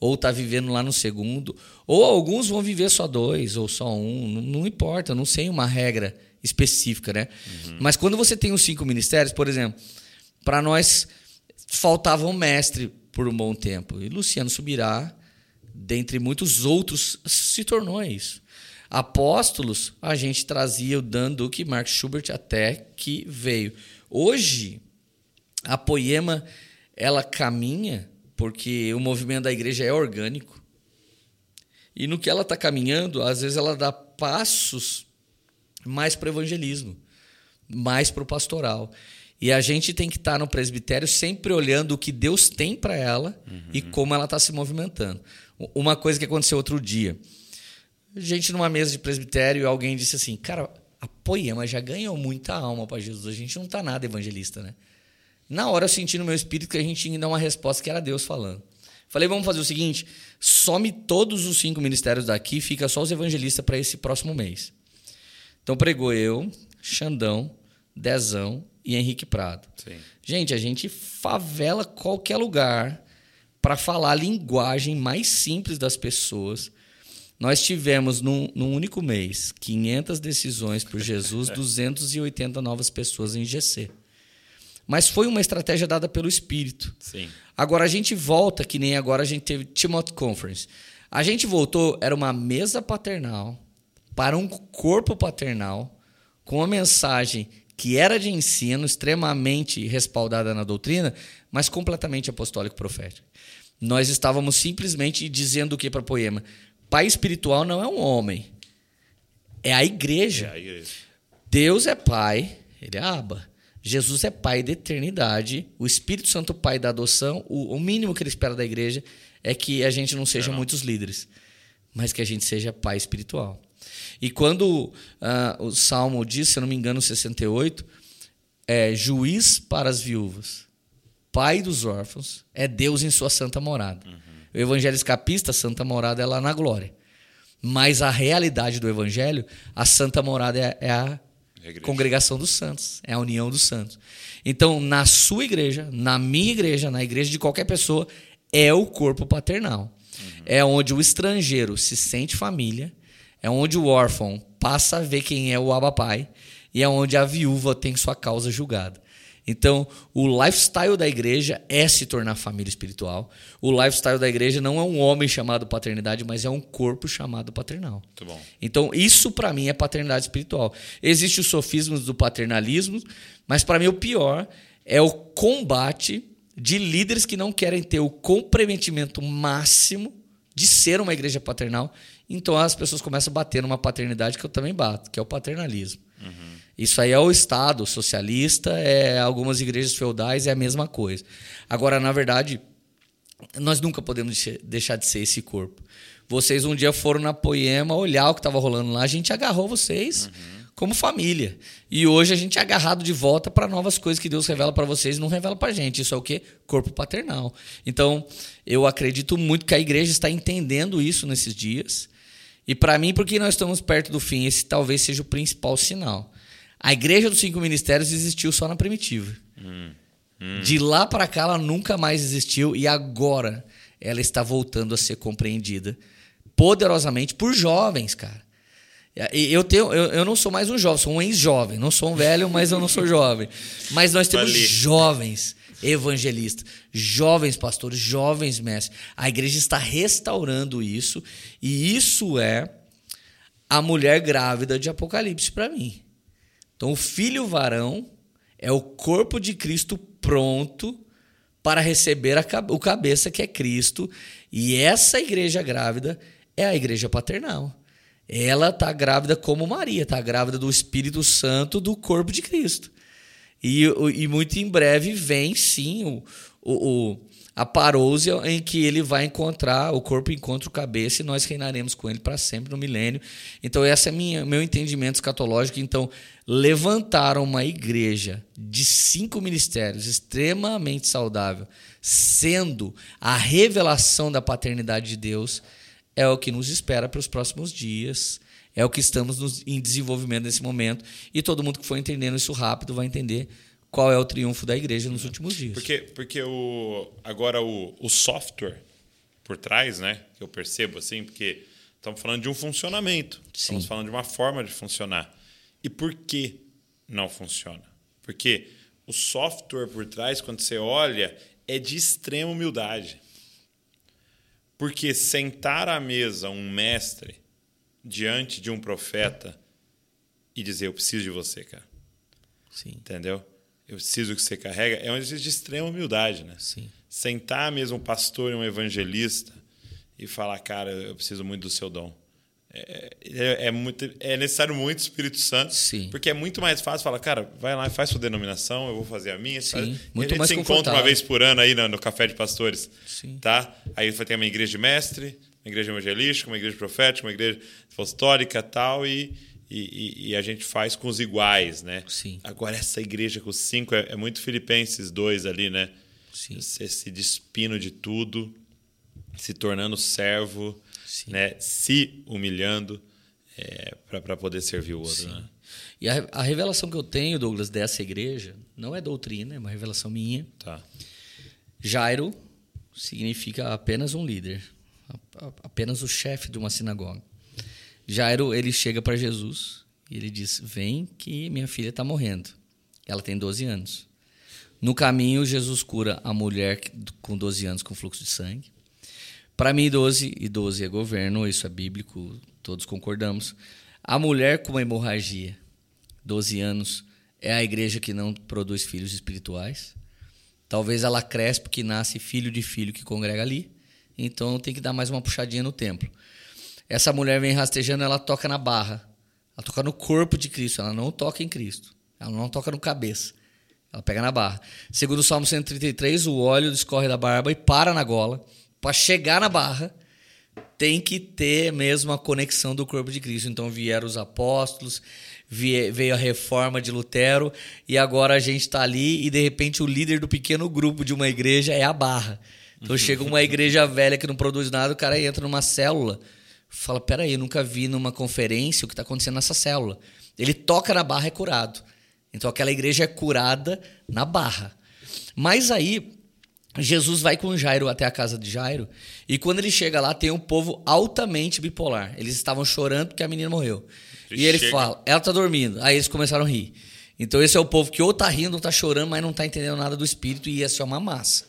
ou tá vivendo lá no segundo, ou alguns vão viver só dois ou só um, não, não importa, não sei uma regra específica, né? Uhum. Mas quando você tem os cinco ministérios, por exemplo, para nós faltava um mestre por um bom tempo, e Luciano Subirá, dentre muitos outros, se tornou isso. Apóstolos, a gente trazia o Dan Duque e Mark Schubert até que veio. Hoje, a Poema, ela caminha porque o movimento da igreja é orgânico. E no que ela está caminhando, às vezes ela dá passos mais para o evangelismo, mais para o pastoral. E a gente tem que estar tá no presbitério sempre olhando o que Deus tem para ela uhum. e como ela está se movimentando. Uma coisa que aconteceu outro dia. Gente numa mesa de presbitério, alguém disse assim: Cara, a Poema já ganhou muita alma para Jesus. A gente não está nada evangelista, né? Na hora eu senti no meu espírito que a gente tinha que dar uma resposta que era Deus falando. Falei, vamos fazer o seguinte: some todos os cinco ministérios daqui, fica só os evangelistas para esse próximo mês. Então pregou eu, Xandão, Dezão e Henrique Prado. Sim. Gente, a gente favela qualquer lugar para falar a linguagem mais simples das pessoas. Nós tivemos, num, num único mês, 500 decisões por Jesus, 280 novas pessoas em GC. Mas foi uma estratégia dada pelo Espírito. Sim. Agora a gente volta, que nem agora a gente teve Timothy Conference. A gente voltou, era uma mesa paternal para um corpo paternal com uma mensagem que era de ensino, extremamente respaldada na doutrina, mas completamente apostólico profético. Nós estávamos simplesmente dizendo o que para poema? Pai espiritual não é um homem, é a igreja. É a igreja. Deus é pai, ele é aba. Jesus é pai da eternidade, o Espírito Santo pai da adoção, o, o mínimo que ele espera da igreja é que a gente não seja não. muitos líderes, mas que a gente seja pai espiritual. E quando uh, o Salmo diz, se eu não me engano, 68, é juiz para as viúvas, pai dos órfãos, é Deus em sua santa morada. Uhum. O evangelho escapista, a santa morada é lá na glória. Mas a realidade do evangelho, a santa morada é, é a Igreja. Congregação dos Santos, é a união dos santos. Então, na sua igreja, na minha igreja, na igreja de qualquer pessoa, é o corpo paternal. Uhum. É onde o estrangeiro se sente família, é onde o órfão passa a ver quem é o abapai e é onde a viúva tem sua causa julgada. Então, o lifestyle da igreja é se tornar família espiritual. O lifestyle da igreja não é um homem chamado paternidade, mas é um corpo chamado paternal. Então, isso para mim é paternidade espiritual. Existem os sofismos do paternalismo, mas para mim o pior é o combate de líderes que não querem ter o comprometimento máximo de ser uma igreja paternal. Então, as pessoas começam a bater numa paternidade que eu também bato, que é o paternalismo. Uhum. Isso aí é o Estado socialista, é algumas igrejas feudais, é a mesma coisa. Agora, na verdade, nós nunca podemos deixar de ser esse corpo. Vocês um dia foram na Poema olhar o que estava rolando lá, a gente agarrou vocês uhum. como família. E hoje a gente é agarrado de volta para novas coisas que Deus revela para vocês e não revela para a gente. Isso é o quê? Corpo paternal. Então, eu acredito muito que a igreja está entendendo isso nesses dias. E para mim, porque nós estamos perto do fim, esse talvez seja o principal sinal. A igreja dos cinco ministérios existiu só na primitiva. Hum, hum. De lá para cá ela nunca mais existiu e agora ela está voltando a ser compreendida poderosamente por jovens, cara. Eu, tenho, eu, eu não sou mais um jovem, sou um ex-jovem. Não sou um velho, mas eu não sou jovem. Mas nós temos jovens evangelistas, jovens pastores, jovens mestres. A igreja está restaurando isso e isso é a mulher grávida de Apocalipse para mim. Então, o filho varão é o corpo de Cristo pronto para receber a, o cabeça que é Cristo. E essa igreja grávida é a igreja paternal. Ela está grávida como Maria, está grávida do Espírito Santo do corpo de Cristo. E, e muito em breve vem sim o, o, o a parousia em que ele vai encontrar, o corpo encontra o cabeça e nós reinaremos com ele para sempre no milênio. Então, esse é minha, meu entendimento escatológico. Então, levantaram uma igreja de cinco ministérios extremamente saudável, sendo a revelação da paternidade de Deus, é o que nos espera para os próximos dias. É o que estamos nos, em desenvolvimento nesse momento. E todo mundo que for entendendo isso rápido vai entender qual é o triunfo da igreja nos últimos dias. Porque, porque o, agora o, o software por trás, né? Que eu percebo assim, porque estamos falando de um funcionamento. Sim. Estamos falando de uma forma de funcionar. E por que não funciona? Porque o software por trás, quando você olha, é de extrema humildade. Porque sentar à mesa um mestre diante de um profeta e dizer: Eu preciso de você, cara. Sim. Entendeu? Eu preciso que você carrega, é um exercício de extrema humildade, né? Sim. Sentar mesmo um pastor e um evangelista e falar, cara, eu preciso muito do seu dom. É, é, é, muito, é necessário muito Espírito Santo, Sim. porque é muito mais fácil falar, cara, vai lá e faz sua denominação, eu vou fazer a minha. Sim, muito a gente se encontra uma vez por ano aí no, no Café de Pastores, Sim. tá? Aí vai ter uma igreja de mestre, uma igreja evangelística, uma igreja profética, uma igreja apostólica tal, e e, e, e, a gente faz com os iguais, né? Sim. Agora, essa igreja com os cinco é, é muito Filipenses dois ali, né? Sim. Você se despindo de tudo, se tornando servo, Sim. né? se humilhando é, para poder servir o outro. Sim. Né? E a, a, revelação que eu tenho, Douglas, dessa igreja, não é doutrina, é uma revelação minha. Tá. Jairo significa apenas um líder, apenas o chefe de uma sinagoga. Jairo, ele chega para Jesus e ele diz: Vem que minha filha está morrendo. Ela tem 12 anos. No caminho, Jesus cura a mulher com 12 anos com fluxo de sangue. Para mim, 12 e 12 é governo, isso é bíblico, todos concordamos. A mulher com uma hemorragia, 12 anos, é a igreja que não produz filhos espirituais. Talvez ela cresce porque nasce filho de filho que congrega ali. Então tem que dar mais uma puxadinha no templo. Essa mulher vem rastejando, ela toca na barra. Ela toca no corpo de Cristo, ela não toca em Cristo. Ela não toca no cabeça. Ela pega na barra. Segundo o Salmo 133, o óleo discorre da barba e para na gola. Para chegar na barra, tem que ter mesmo a conexão do corpo de Cristo. Então vieram os apóstolos, veio a reforma de Lutero, e agora a gente está ali e de repente o líder do pequeno grupo de uma igreja é a barra. Então chega uma igreja velha que não produz nada, o cara entra numa célula fala: peraí, eu nunca vi numa conferência o que está acontecendo nessa célula. Ele toca na barra é curado. Então aquela igreja é curada na barra. Mas aí Jesus vai com Jairo até a casa de Jairo e quando ele chega lá tem um povo altamente bipolar. Eles estavam chorando porque a menina morreu. e ele chega. fala: ela está dormindo. Aí eles começaram a rir. Então esse é o povo que ou está rindo ou está chorando, mas não está entendendo nada do espírito e essa é uma massa.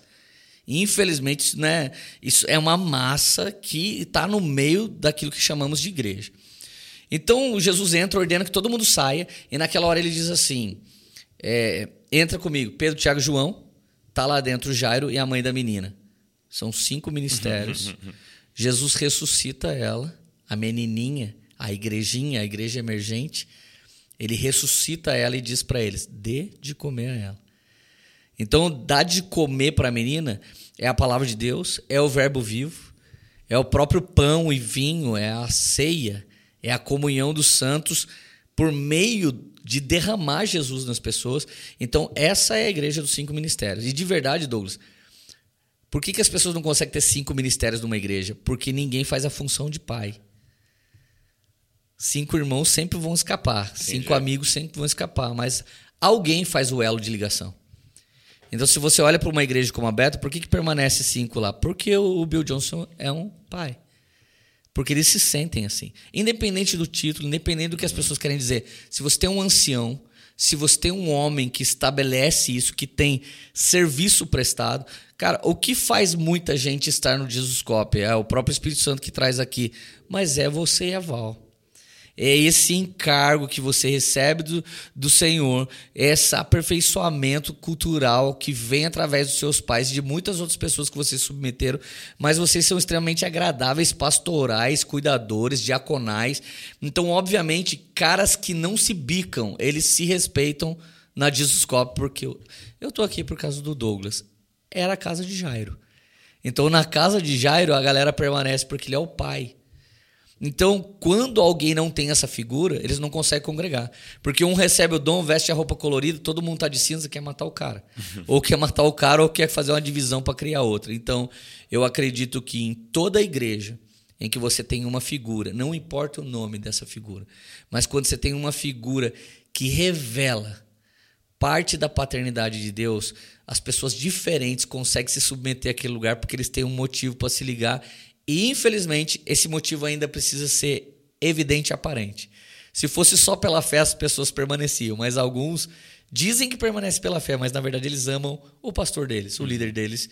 Infelizmente, né, isso é uma massa que está no meio daquilo que chamamos de igreja. Então, Jesus entra, ordena que todo mundo saia, e naquela hora ele diz assim: é, entra comigo, Pedro, Tiago João, tá lá dentro Jairo e a mãe da menina. São cinco ministérios. Jesus ressuscita ela, a menininha, a igrejinha, a igreja emergente. Ele ressuscita ela e diz para eles: dê de comer a ela. Então, dar de comer para a menina é a palavra de Deus, é o verbo vivo, é o próprio pão e vinho, é a ceia, é a comunhão dos santos por meio de derramar Jesus nas pessoas. Então, essa é a igreja dos cinco ministérios. E de verdade, Douglas, por que, que as pessoas não conseguem ter cinco ministérios numa igreja? Porque ninguém faz a função de pai. Cinco irmãos sempre vão escapar, Entendi. cinco amigos sempre vão escapar, mas alguém faz o elo de ligação. Então, se você olha para uma igreja como a Beta, por que, que permanece cinco lá? Porque o Bill Johnson é um pai. Porque eles se sentem assim. Independente do título, independente do que as pessoas querem dizer. Se você tem um ancião, se você tem um homem que estabelece isso, que tem serviço prestado. Cara, o que faz muita gente estar no Jesuscope? É o próprio Espírito Santo que traz aqui. Mas é você e a Val é esse encargo que você recebe do, do Senhor, esse aperfeiçoamento cultural que vem através dos seus pais e de muitas outras pessoas que vocês submeteram, mas vocês são extremamente agradáveis, pastorais, cuidadores, diaconais. Então, obviamente, caras que não se bicam, eles se respeitam na Jesuscope, porque eu, eu tô aqui por causa do Douglas. Era a casa de Jairo. Então, na casa de Jairo, a galera permanece porque ele é o pai. Então, quando alguém não tem essa figura, eles não conseguem congregar. Porque um recebe o dom, veste a roupa colorida, todo mundo tá de cinza, quer matar o cara. ou quer matar o cara, ou quer fazer uma divisão para criar outra. Então, eu acredito que em toda igreja em que você tem uma figura, não importa o nome dessa figura, mas quando você tem uma figura que revela parte da paternidade de Deus, as pessoas diferentes conseguem se submeter àquele lugar porque eles têm um motivo para se ligar e infelizmente, esse motivo ainda precisa ser evidente e aparente. Se fosse só pela fé, as pessoas permaneciam, mas alguns dizem que permanecem pela fé, mas na verdade eles amam o pastor deles, o líder deles,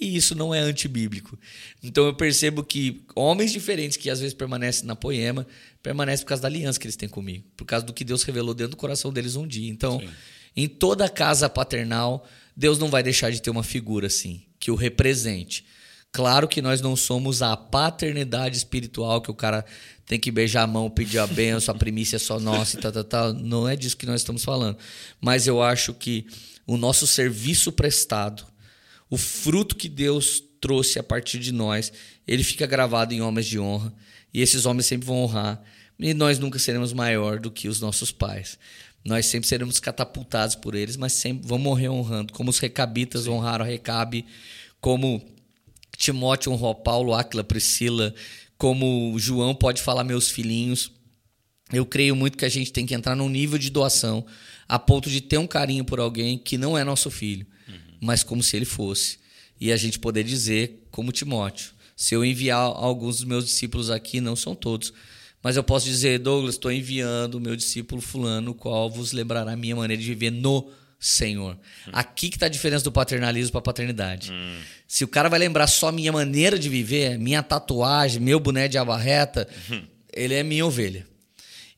e isso não é antibíblico. Então eu percebo que homens diferentes que às vezes permanecem na poema, permanecem por causa da aliança que eles têm comigo, por causa do que Deus revelou dentro do coração deles um dia. Então, Sim. em toda casa paternal, Deus não vai deixar de ter uma figura assim, que o represente. Claro que nós não somos a paternidade espiritual que o cara tem que beijar a mão, pedir a benção, a primícia é só nossa e tal, tal, tal. Não é disso que nós estamos falando. Mas eu acho que o nosso serviço prestado, o fruto que Deus trouxe a partir de nós, ele fica gravado em homens de honra. E esses homens sempre vão honrar. E nós nunca seremos maior do que os nossos pais. Nós sempre seremos catapultados por eles, mas sempre vamos morrer honrando. Como os recabitas honraram a Recabe, como Timóteo honrou Paulo, Áquila, Priscila, como João pode falar meus filhinhos. Eu creio muito que a gente tem que entrar num nível de doação a ponto de ter um carinho por alguém que não é nosso filho, uhum. mas como se ele fosse. E a gente poder dizer, como Timóteo, se eu enviar alguns dos meus discípulos aqui, não são todos, mas eu posso dizer, Douglas, estou enviando o meu discípulo fulano, o qual vos lembrará a minha maneira de viver no Senhor. Hum. Aqui que está a diferença do paternalismo para a paternidade. Hum. Se o cara vai lembrar só minha maneira de viver, minha tatuagem, meu boné de abarreta, hum. ele é minha ovelha.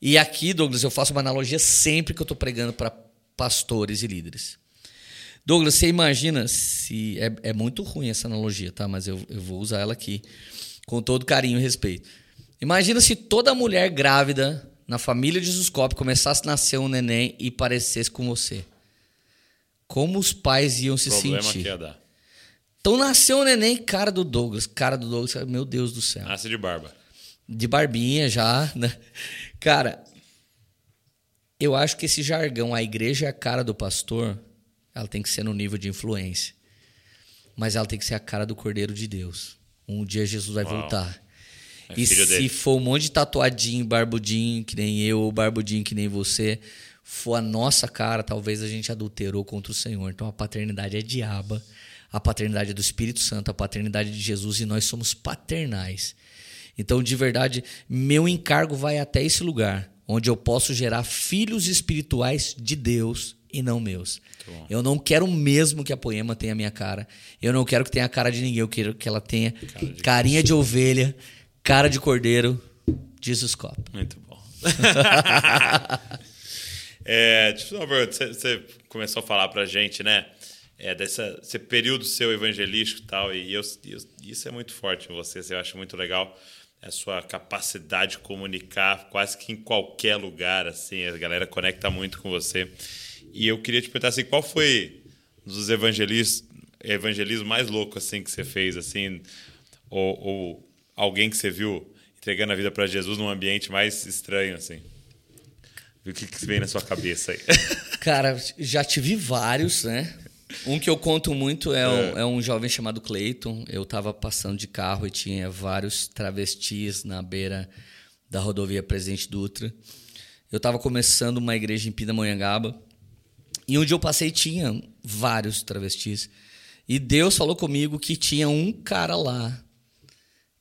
E aqui, Douglas, eu faço uma analogia sempre que eu estou pregando para pastores e líderes. Douglas, você imagina se. É, é, muito ruim essa analogia, tá? Mas eu, eu vou usar ela aqui com todo carinho e respeito. Imagina se toda mulher grávida na família de Jesus Cop começasse a nascer um neném e parecesse com você como os pais iam se Problema sentir. Que ia dar. Então nasceu o neném, cara do Douglas. Cara do Douglas, meu Deus do céu. Nasce de barba. De barbinha já, né? Cara, eu acho que esse jargão, a igreja é a cara do pastor, ela tem que ser no nível de influência. Mas ela tem que ser a cara do Cordeiro de Deus. Um dia Jesus vai Uau. voltar. É e se dele. for um monte de tatuadinho, barbudinho, que nem eu, barbudinho que nem você, for a nossa cara, talvez a gente adulterou contra o Senhor. Então a paternidade é diaba, a paternidade é do Espírito Santo, a paternidade de Jesus e nós somos paternais. Então, de verdade, meu encargo vai até esse lugar, onde eu posso gerar filhos espirituais de Deus e não meus. Eu não quero mesmo que a poema tenha a minha cara. Eu não quero que tenha a cara de ninguém. Eu quero que ela tenha cara de carinha de ovelha, cara de cordeiro, Jesus Cop. Muito bom. É, tipo, você, começou a falar pra gente, né? É, dessa, período seu evangelístico e tal, e eu, eu, isso é muito forte em você, eu acho muito legal a sua capacidade de comunicar quase que em qualquer lugar, assim, a galera conecta muito com você. E eu queria te perguntar assim, qual foi dos evangelismos evangelismo mais louco assim que você fez, assim, ou, ou alguém que você viu entregando a vida para Jesus num ambiente mais estranho, assim? O que, que vem na sua cabeça aí? Cara, já tive vários, né? Um que eu conto muito é, Um, é. é um jovem chamado Clayton. Eu estava passando de carro e tinha vários travestis na beira da rodovia Presidente Dutra. Eu estava começando uma igreja em Pindamonhangaba. E onde eu passei tinha vários travestis. E Deus falou comigo que tinha um cara lá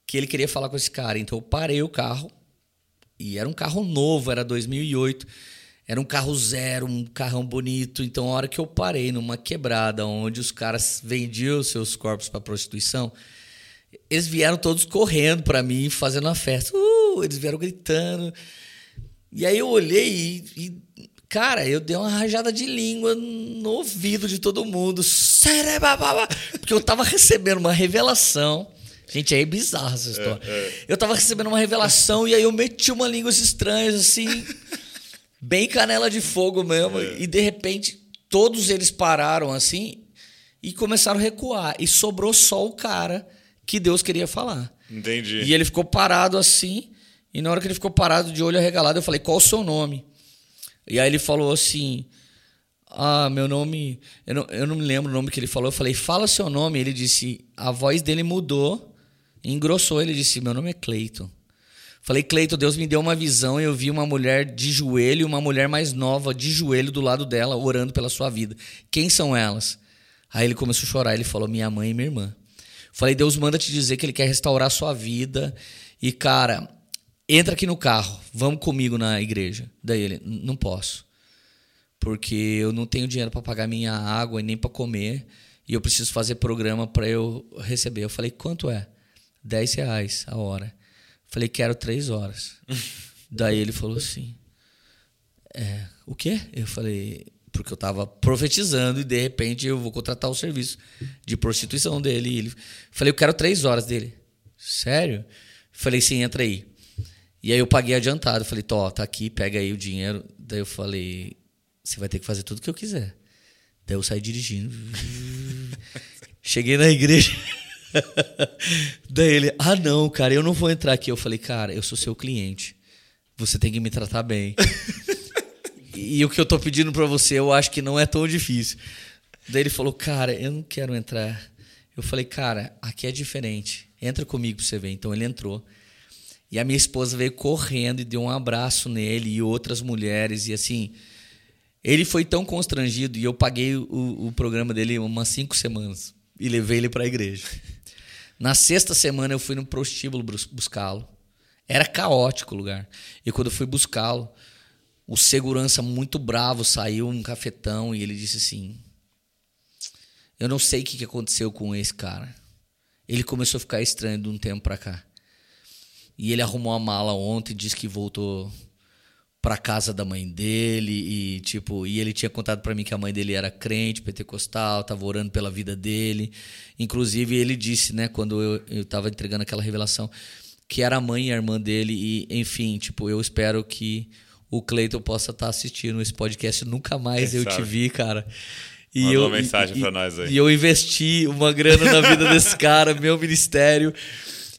que ele queria falar com esse cara. Então eu parei o carro e era um carro novo, era 2008. Era um carro zero, um carrão bonito. Então, a hora que eu parei numa quebrada onde os caras vendiam seus corpos para prostituição, eles vieram todos correndo para mim, fazendo uma festa. Uh, eles vieram gritando. E aí eu olhei e, e, cara, eu dei uma rajada de língua no ouvido de todo mundo. Porque eu tava recebendo uma revelação Gente, é bizarra essa história. É, é. Eu tava recebendo uma revelação e aí eu meti uma língua estranhas, assim, bem canela de fogo mesmo. É. E de repente, todos eles pararam assim. e começaram a recuar. E sobrou só o cara que Deus queria falar. Entendi. E ele ficou parado assim. E na hora que ele ficou parado de olho arregalado, eu falei: Qual o seu nome? E aí ele falou assim: Ah, meu nome. Eu não, eu não me lembro o nome que ele falou. Eu falei: Fala seu nome. Ele disse: A voz dele mudou, engrossou. Ele disse: Meu nome é Cleiton. Falei, Cleiton, Deus me deu uma visão e eu vi uma mulher de joelho e uma mulher mais nova de joelho do lado dela, orando pela sua vida. Quem são elas? Aí ele começou a chorar. Ele falou: Minha mãe e minha irmã. Falei, Deus manda te dizer que Ele quer restaurar a sua vida. E, cara, entra aqui no carro, vamos comigo na igreja. Daí ele, não posso. Porque eu não tenho dinheiro para pagar minha água e nem para comer. E eu preciso fazer programa para eu receber. Eu falei, quanto é? 10 reais a hora. Falei, quero três horas. Daí ele falou assim: é, o quê? Eu falei, porque eu estava profetizando e de repente eu vou contratar o serviço de prostituição dele. E ele, falei, eu quero três horas dele. Sério? Falei, sim, entra aí. E aí eu paguei adiantado. Falei, Tó, tá aqui, pega aí o dinheiro. Daí eu falei, você vai ter que fazer tudo o que eu quiser. Daí eu saí dirigindo. Cheguei na igreja. Daí ele, ah não, cara, eu não vou entrar aqui. Eu falei, cara, eu sou seu cliente. Você tem que me tratar bem. e o que eu tô pedindo para você, eu acho que não é tão difícil. Daí ele falou, cara, eu não quero entrar. Eu falei, cara, aqui é diferente. Entra comigo pra você ver. Então ele entrou. E a minha esposa veio correndo e deu um abraço nele e outras mulheres. E assim, ele foi tão constrangido e eu paguei o, o programa dele umas cinco semanas e levei ele para a igreja. Na sexta semana eu fui no prostíbulo buscá-lo. Era caótico o lugar. E quando eu fui buscá-lo, o segurança muito bravo saiu um cafetão e ele disse assim: Eu não sei o que aconteceu com esse cara. Ele começou a ficar estranho de um tempo para cá. E ele arrumou a mala ontem e disse que voltou para casa da mãe dele e tipo, e ele tinha contado para mim que a mãe dele era crente, pentecostal, tava orando pela vida dele. Inclusive ele disse, né, quando eu eu tava entregando aquela revelação, que era a mãe e a irmã dele e enfim, tipo, eu espero que o Cleiton possa estar tá assistindo esse podcast. Nunca mais Quem eu sabe? te vi, cara. E Mandou eu, uma mensagem para nós aí. E eu investi uma grana na vida desse cara, meu ministério.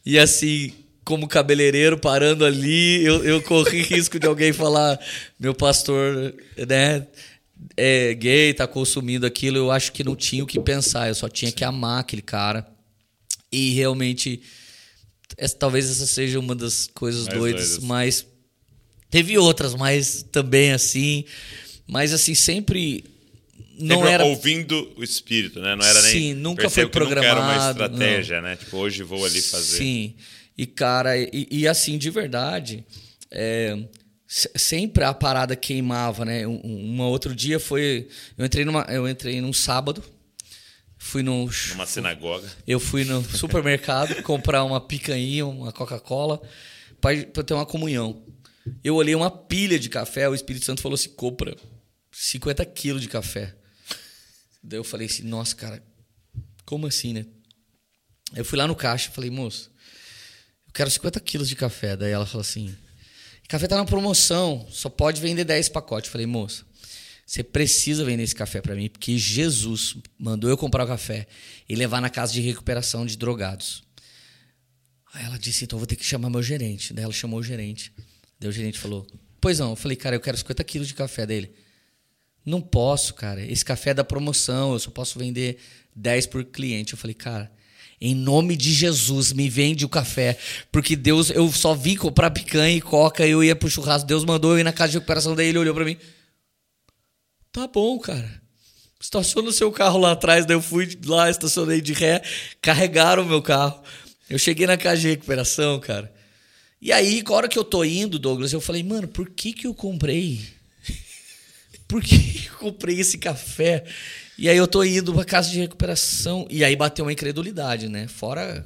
E assim, como cabeleireiro, parando ali, eu, eu corri risco de alguém falar: meu pastor, né? É gay, tá consumindo aquilo. Eu acho que não tinha o que pensar, eu só tinha que amar aquele cara. E realmente, essa, talvez essa seja uma das coisas mais doidas, doidas, mas Teve outras, mas também assim. Mas assim, sempre. Não sempre era ouvindo o espírito, né? Não era Sim, nem. Sim, nunca foi programado. Nunca era uma estratégia, não. né? Tipo, hoje vou ali fazer. Sim. E, cara, e, e assim, de verdade, é, sempre a parada queimava, né? Um, um, outro dia foi. Eu entrei, numa, eu entrei num sábado, fui num. Numa sinagoga. Eu fui no supermercado comprar uma picanha, uma Coca-Cola, para ter uma comunhão. Eu olhei uma pilha de café, o Espírito Santo falou assim: compra 50 quilos de café. Daí eu falei assim: nossa, cara, como assim, né? Eu fui lá no caixa falei: moço, quero 50 quilos de café. Daí ela falou assim: café tá na promoção, só pode vender 10 pacotes. Eu falei: moça, você precisa vender esse café para mim, porque Jesus mandou eu comprar o café e levar na casa de recuperação de drogados. Aí ela disse: então vou ter que chamar meu gerente. Daí ela chamou o gerente. Daí o gerente falou: Pois não. Eu falei: Cara, eu quero 50 quilos de café dele. Não posso, cara. Esse café é da promoção, eu só posso vender 10 por cliente. Eu falei: Cara, em nome de Jesus, me vende o café. Porque Deus, eu só vim comprar picanha e coca, eu ia pro churrasco. Deus mandou eu ir na casa de recuperação dele, ele olhou para mim. Tá bom, cara. Estaciona o seu carro lá atrás. Daí eu fui lá, estacionei de ré, carregaram o meu carro. Eu cheguei na casa de recuperação, cara. E aí, a hora que eu tô indo, Douglas, eu falei, mano, por que que eu comprei? Por que eu comprei esse café? E aí eu tô indo pra casa de recuperação. E aí bateu uma incredulidade, né? Fora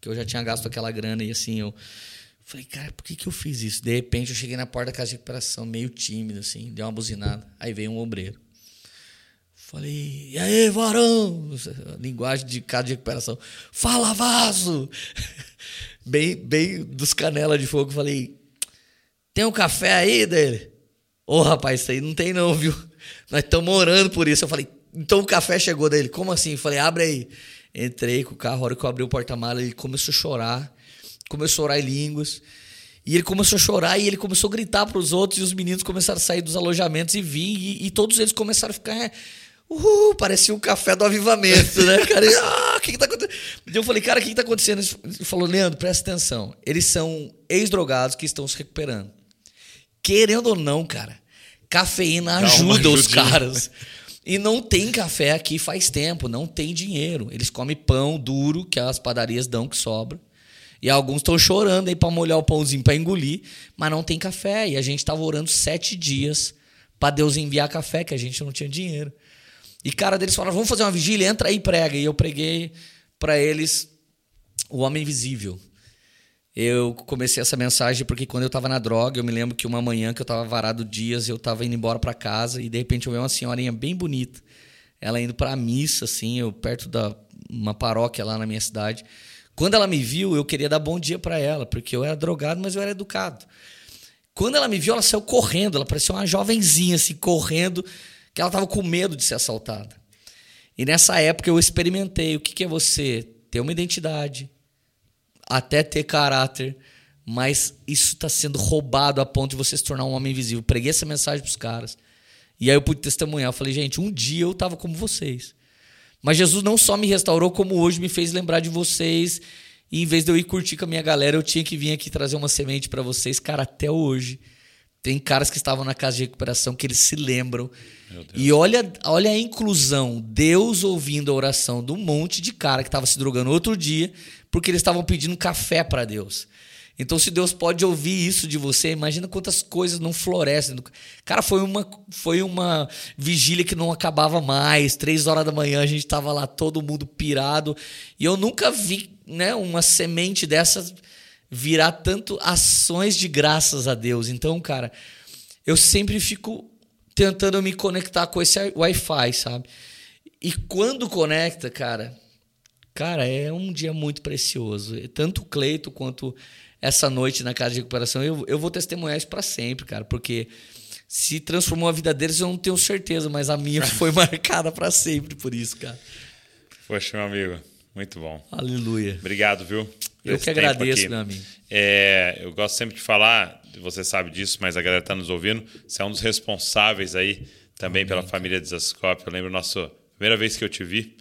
que eu já tinha gasto aquela grana e assim, eu falei, cara, por que que eu fiz isso? De repente eu cheguei na porta da casa de recuperação, meio tímido, assim, deu uma buzinada. Aí veio um obreiro. Falei, e aí, varão? Linguagem de casa de recuperação. Fala, vaso! bem, bem dos canela de fogo. Falei, tem um café aí dele? Ô, oh, rapaz, isso aí não tem não, viu? Nós estamos orando por isso. Eu falei, então o café chegou dele. Como assim? Falei, abre aí. Entrei com o carro, a hora que eu abri o porta-mala, ele começou a chorar. Começou a orar em línguas. E ele começou a chorar e ele começou a gritar para os outros. E os meninos começaram a sair dos alojamentos e vir. E, e todos eles começaram a ficar. Uhul, parecia um café do avivamento, né, cara? ah, o que, que tá acontecendo? Eu falei, cara, o que, que tá acontecendo? Ele falou, Leandro, presta atenção. Eles são ex-drogados que estão se recuperando. Querendo ou não, cara, cafeína ajuda os caras. E não tem café aqui faz tempo, não tem dinheiro. Eles comem pão duro que as padarias dão que sobra. E alguns estão chorando aí para molhar o pãozinho para engolir, mas não tem café. E a gente estava orando sete dias para Deus enviar café, que a gente não tinha dinheiro. E cara deles falaram: vamos fazer uma vigília, entra aí e prega. E eu preguei para eles o Homem Invisível. Eu comecei essa mensagem porque quando eu estava na droga, eu me lembro que uma manhã que eu estava varado dias, eu estava indo embora para casa e de repente eu vi uma senhorinha bem bonita. Ela indo para a missa, assim, eu perto da uma paróquia lá na minha cidade. Quando ela me viu, eu queria dar bom dia para ela, porque eu era drogado, mas eu era educado. Quando ela me viu, ela saiu correndo, ela parecia uma jovenzinha, assim, correndo, que ela estava com medo de ser assaltada. E nessa época eu experimentei o que, que é você ter uma identidade, até ter caráter, mas isso está sendo roubado a ponto de você se tornar um homem invisível. Preguei essa mensagem para os caras. E aí eu pude testemunhar. Eu falei, gente, um dia eu estava como vocês. Mas Jesus não só me restaurou, como hoje me fez lembrar de vocês. E em vez de eu ir curtir com a minha galera, eu tinha que vir aqui trazer uma semente para vocês. Cara, até hoje. Tem caras que estavam na casa de recuperação que eles se lembram. E olha, olha a inclusão. Deus ouvindo a oração de um monte de cara que estava se drogando outro dia, porque eles estavam pedindo café para Deus. Então, se Deus pode ouvir isso de você, imagina quantas coisas não florescem. Cara, foi uma, foi uma vigília que não acabava mais. Três horas da manhã a gente estava lá, todo mundo pirado. E eu nunca vi né, uma semente dessa virar tanto ações de graças a Deus. Então, cara, eu sempre fico tentando me conectar com esse Wi-Fi, sabe? E quando conecta, cara, cara, é um dia muito precioso. Tanto o Cleito quanto essa noite na casa de recuperação, eu, eu vou testemunhar isso para sempre, cara, porque se transformou a vida deles, eu não tenho certeza, mas a minha foi marcada para sempre por isso, cara. Poxa, meu amigo, muito bom. Aleluia. Obrigado, viu? Eu que agradeço, meu amigo. É, eu gosto sempre de falar, você sabe disso, mas a galera está nos ouvindo. Você é um dos responsáveis aí também Amém. pela família Desascope. Eu lembro nossa primeira vez que eu te vi.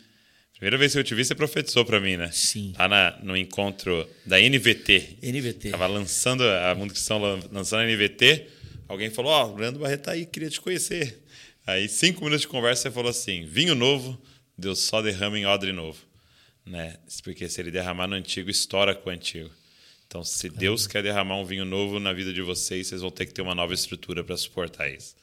Primeira vez que eu te vi, você profetizou para mim, né? Sim. Lá na, no encontro da NVT. NVT. Tava lançando a munição, lançando a NVT. Alguém falou: Ó, oh, o Leandro Barreto tá aí, queria te conhecer. Aí, cinco minutos de conversa, você falou assim: vinho novo, Deus só derrama em odre novo. Né? Porque se ele derramar no antigo, estoura com o antigo. Então, se Deus quer derramar um vinho novo na vida de vocês, vocês vão ter que ter uma nova estrutura para suportar isso.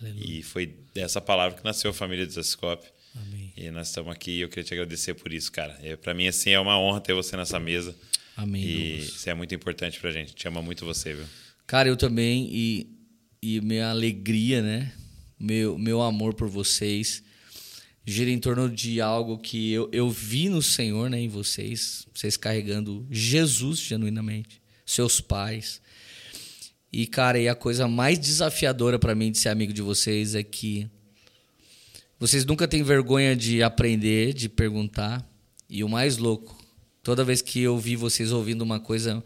Aleluia. E foi dessa palavra que nasceu a família de Zascope. Amém. E nós estamos aqui e eu queria te agradecer por isso, cara. É, para mim, assim, é uma honra ter você nessa mesa. Amém. E isso é muito importante para a gente. Te ama muito você, viu? Cara, eu também. E, e minha alegria, né? Meu, meu amor por vocês gira em torno de algo que eu, eu vi no Senhor, né, em vocês, vocês carregando Jesus genuinamente, seus pais. E cara, e a coisa mais desafiadora para mim de ser amigo de vocês é que vocês nunca têm vergonha de aprender, de perguntar. E o mais louco, toda vez que eu vi vocês ouvindo uma coisa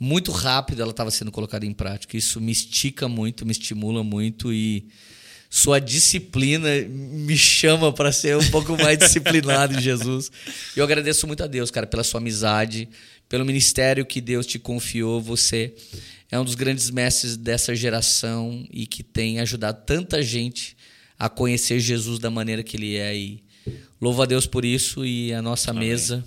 muito rápida, ela estava sendo colocada em prática. Isso me estica muito, me estimula muito e sua disciplina me chama para ser um pouco mais disciplinado em Jesus. Eu agradeço muito a Deus, cara, pela sua amizade, pelo ministério que Deus te confiou. Você é um dos grandes mestres dessa geração e que tem ajudado tanta gente a conhecer Jesus da maneira que ele é. E louvo a Deus por isso e a nossa Amém. mesa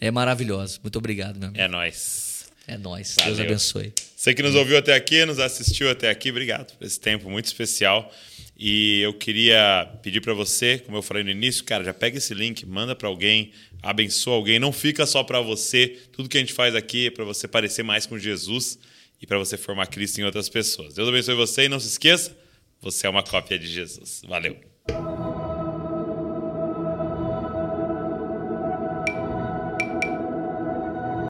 é maravilhosa. Muito obrigado, meu amigo. É nós. É nós. Deus abençoe. Você que nos ouviu até aqui, nos assistiu até aqui, obrigado por esse tempo muito especial. E eu queria pedir para você, como eu falei no início, cara, já pega esse link, manda para alguém, abençoa alguém, não fica só para você. Tudo que a gente faz aqui é para você parecer mais com Jesus e para você formar Cristo em outras pessoas. Deus abençoe você e não se esqueça, você é uma cópia de Jesus. Valeu.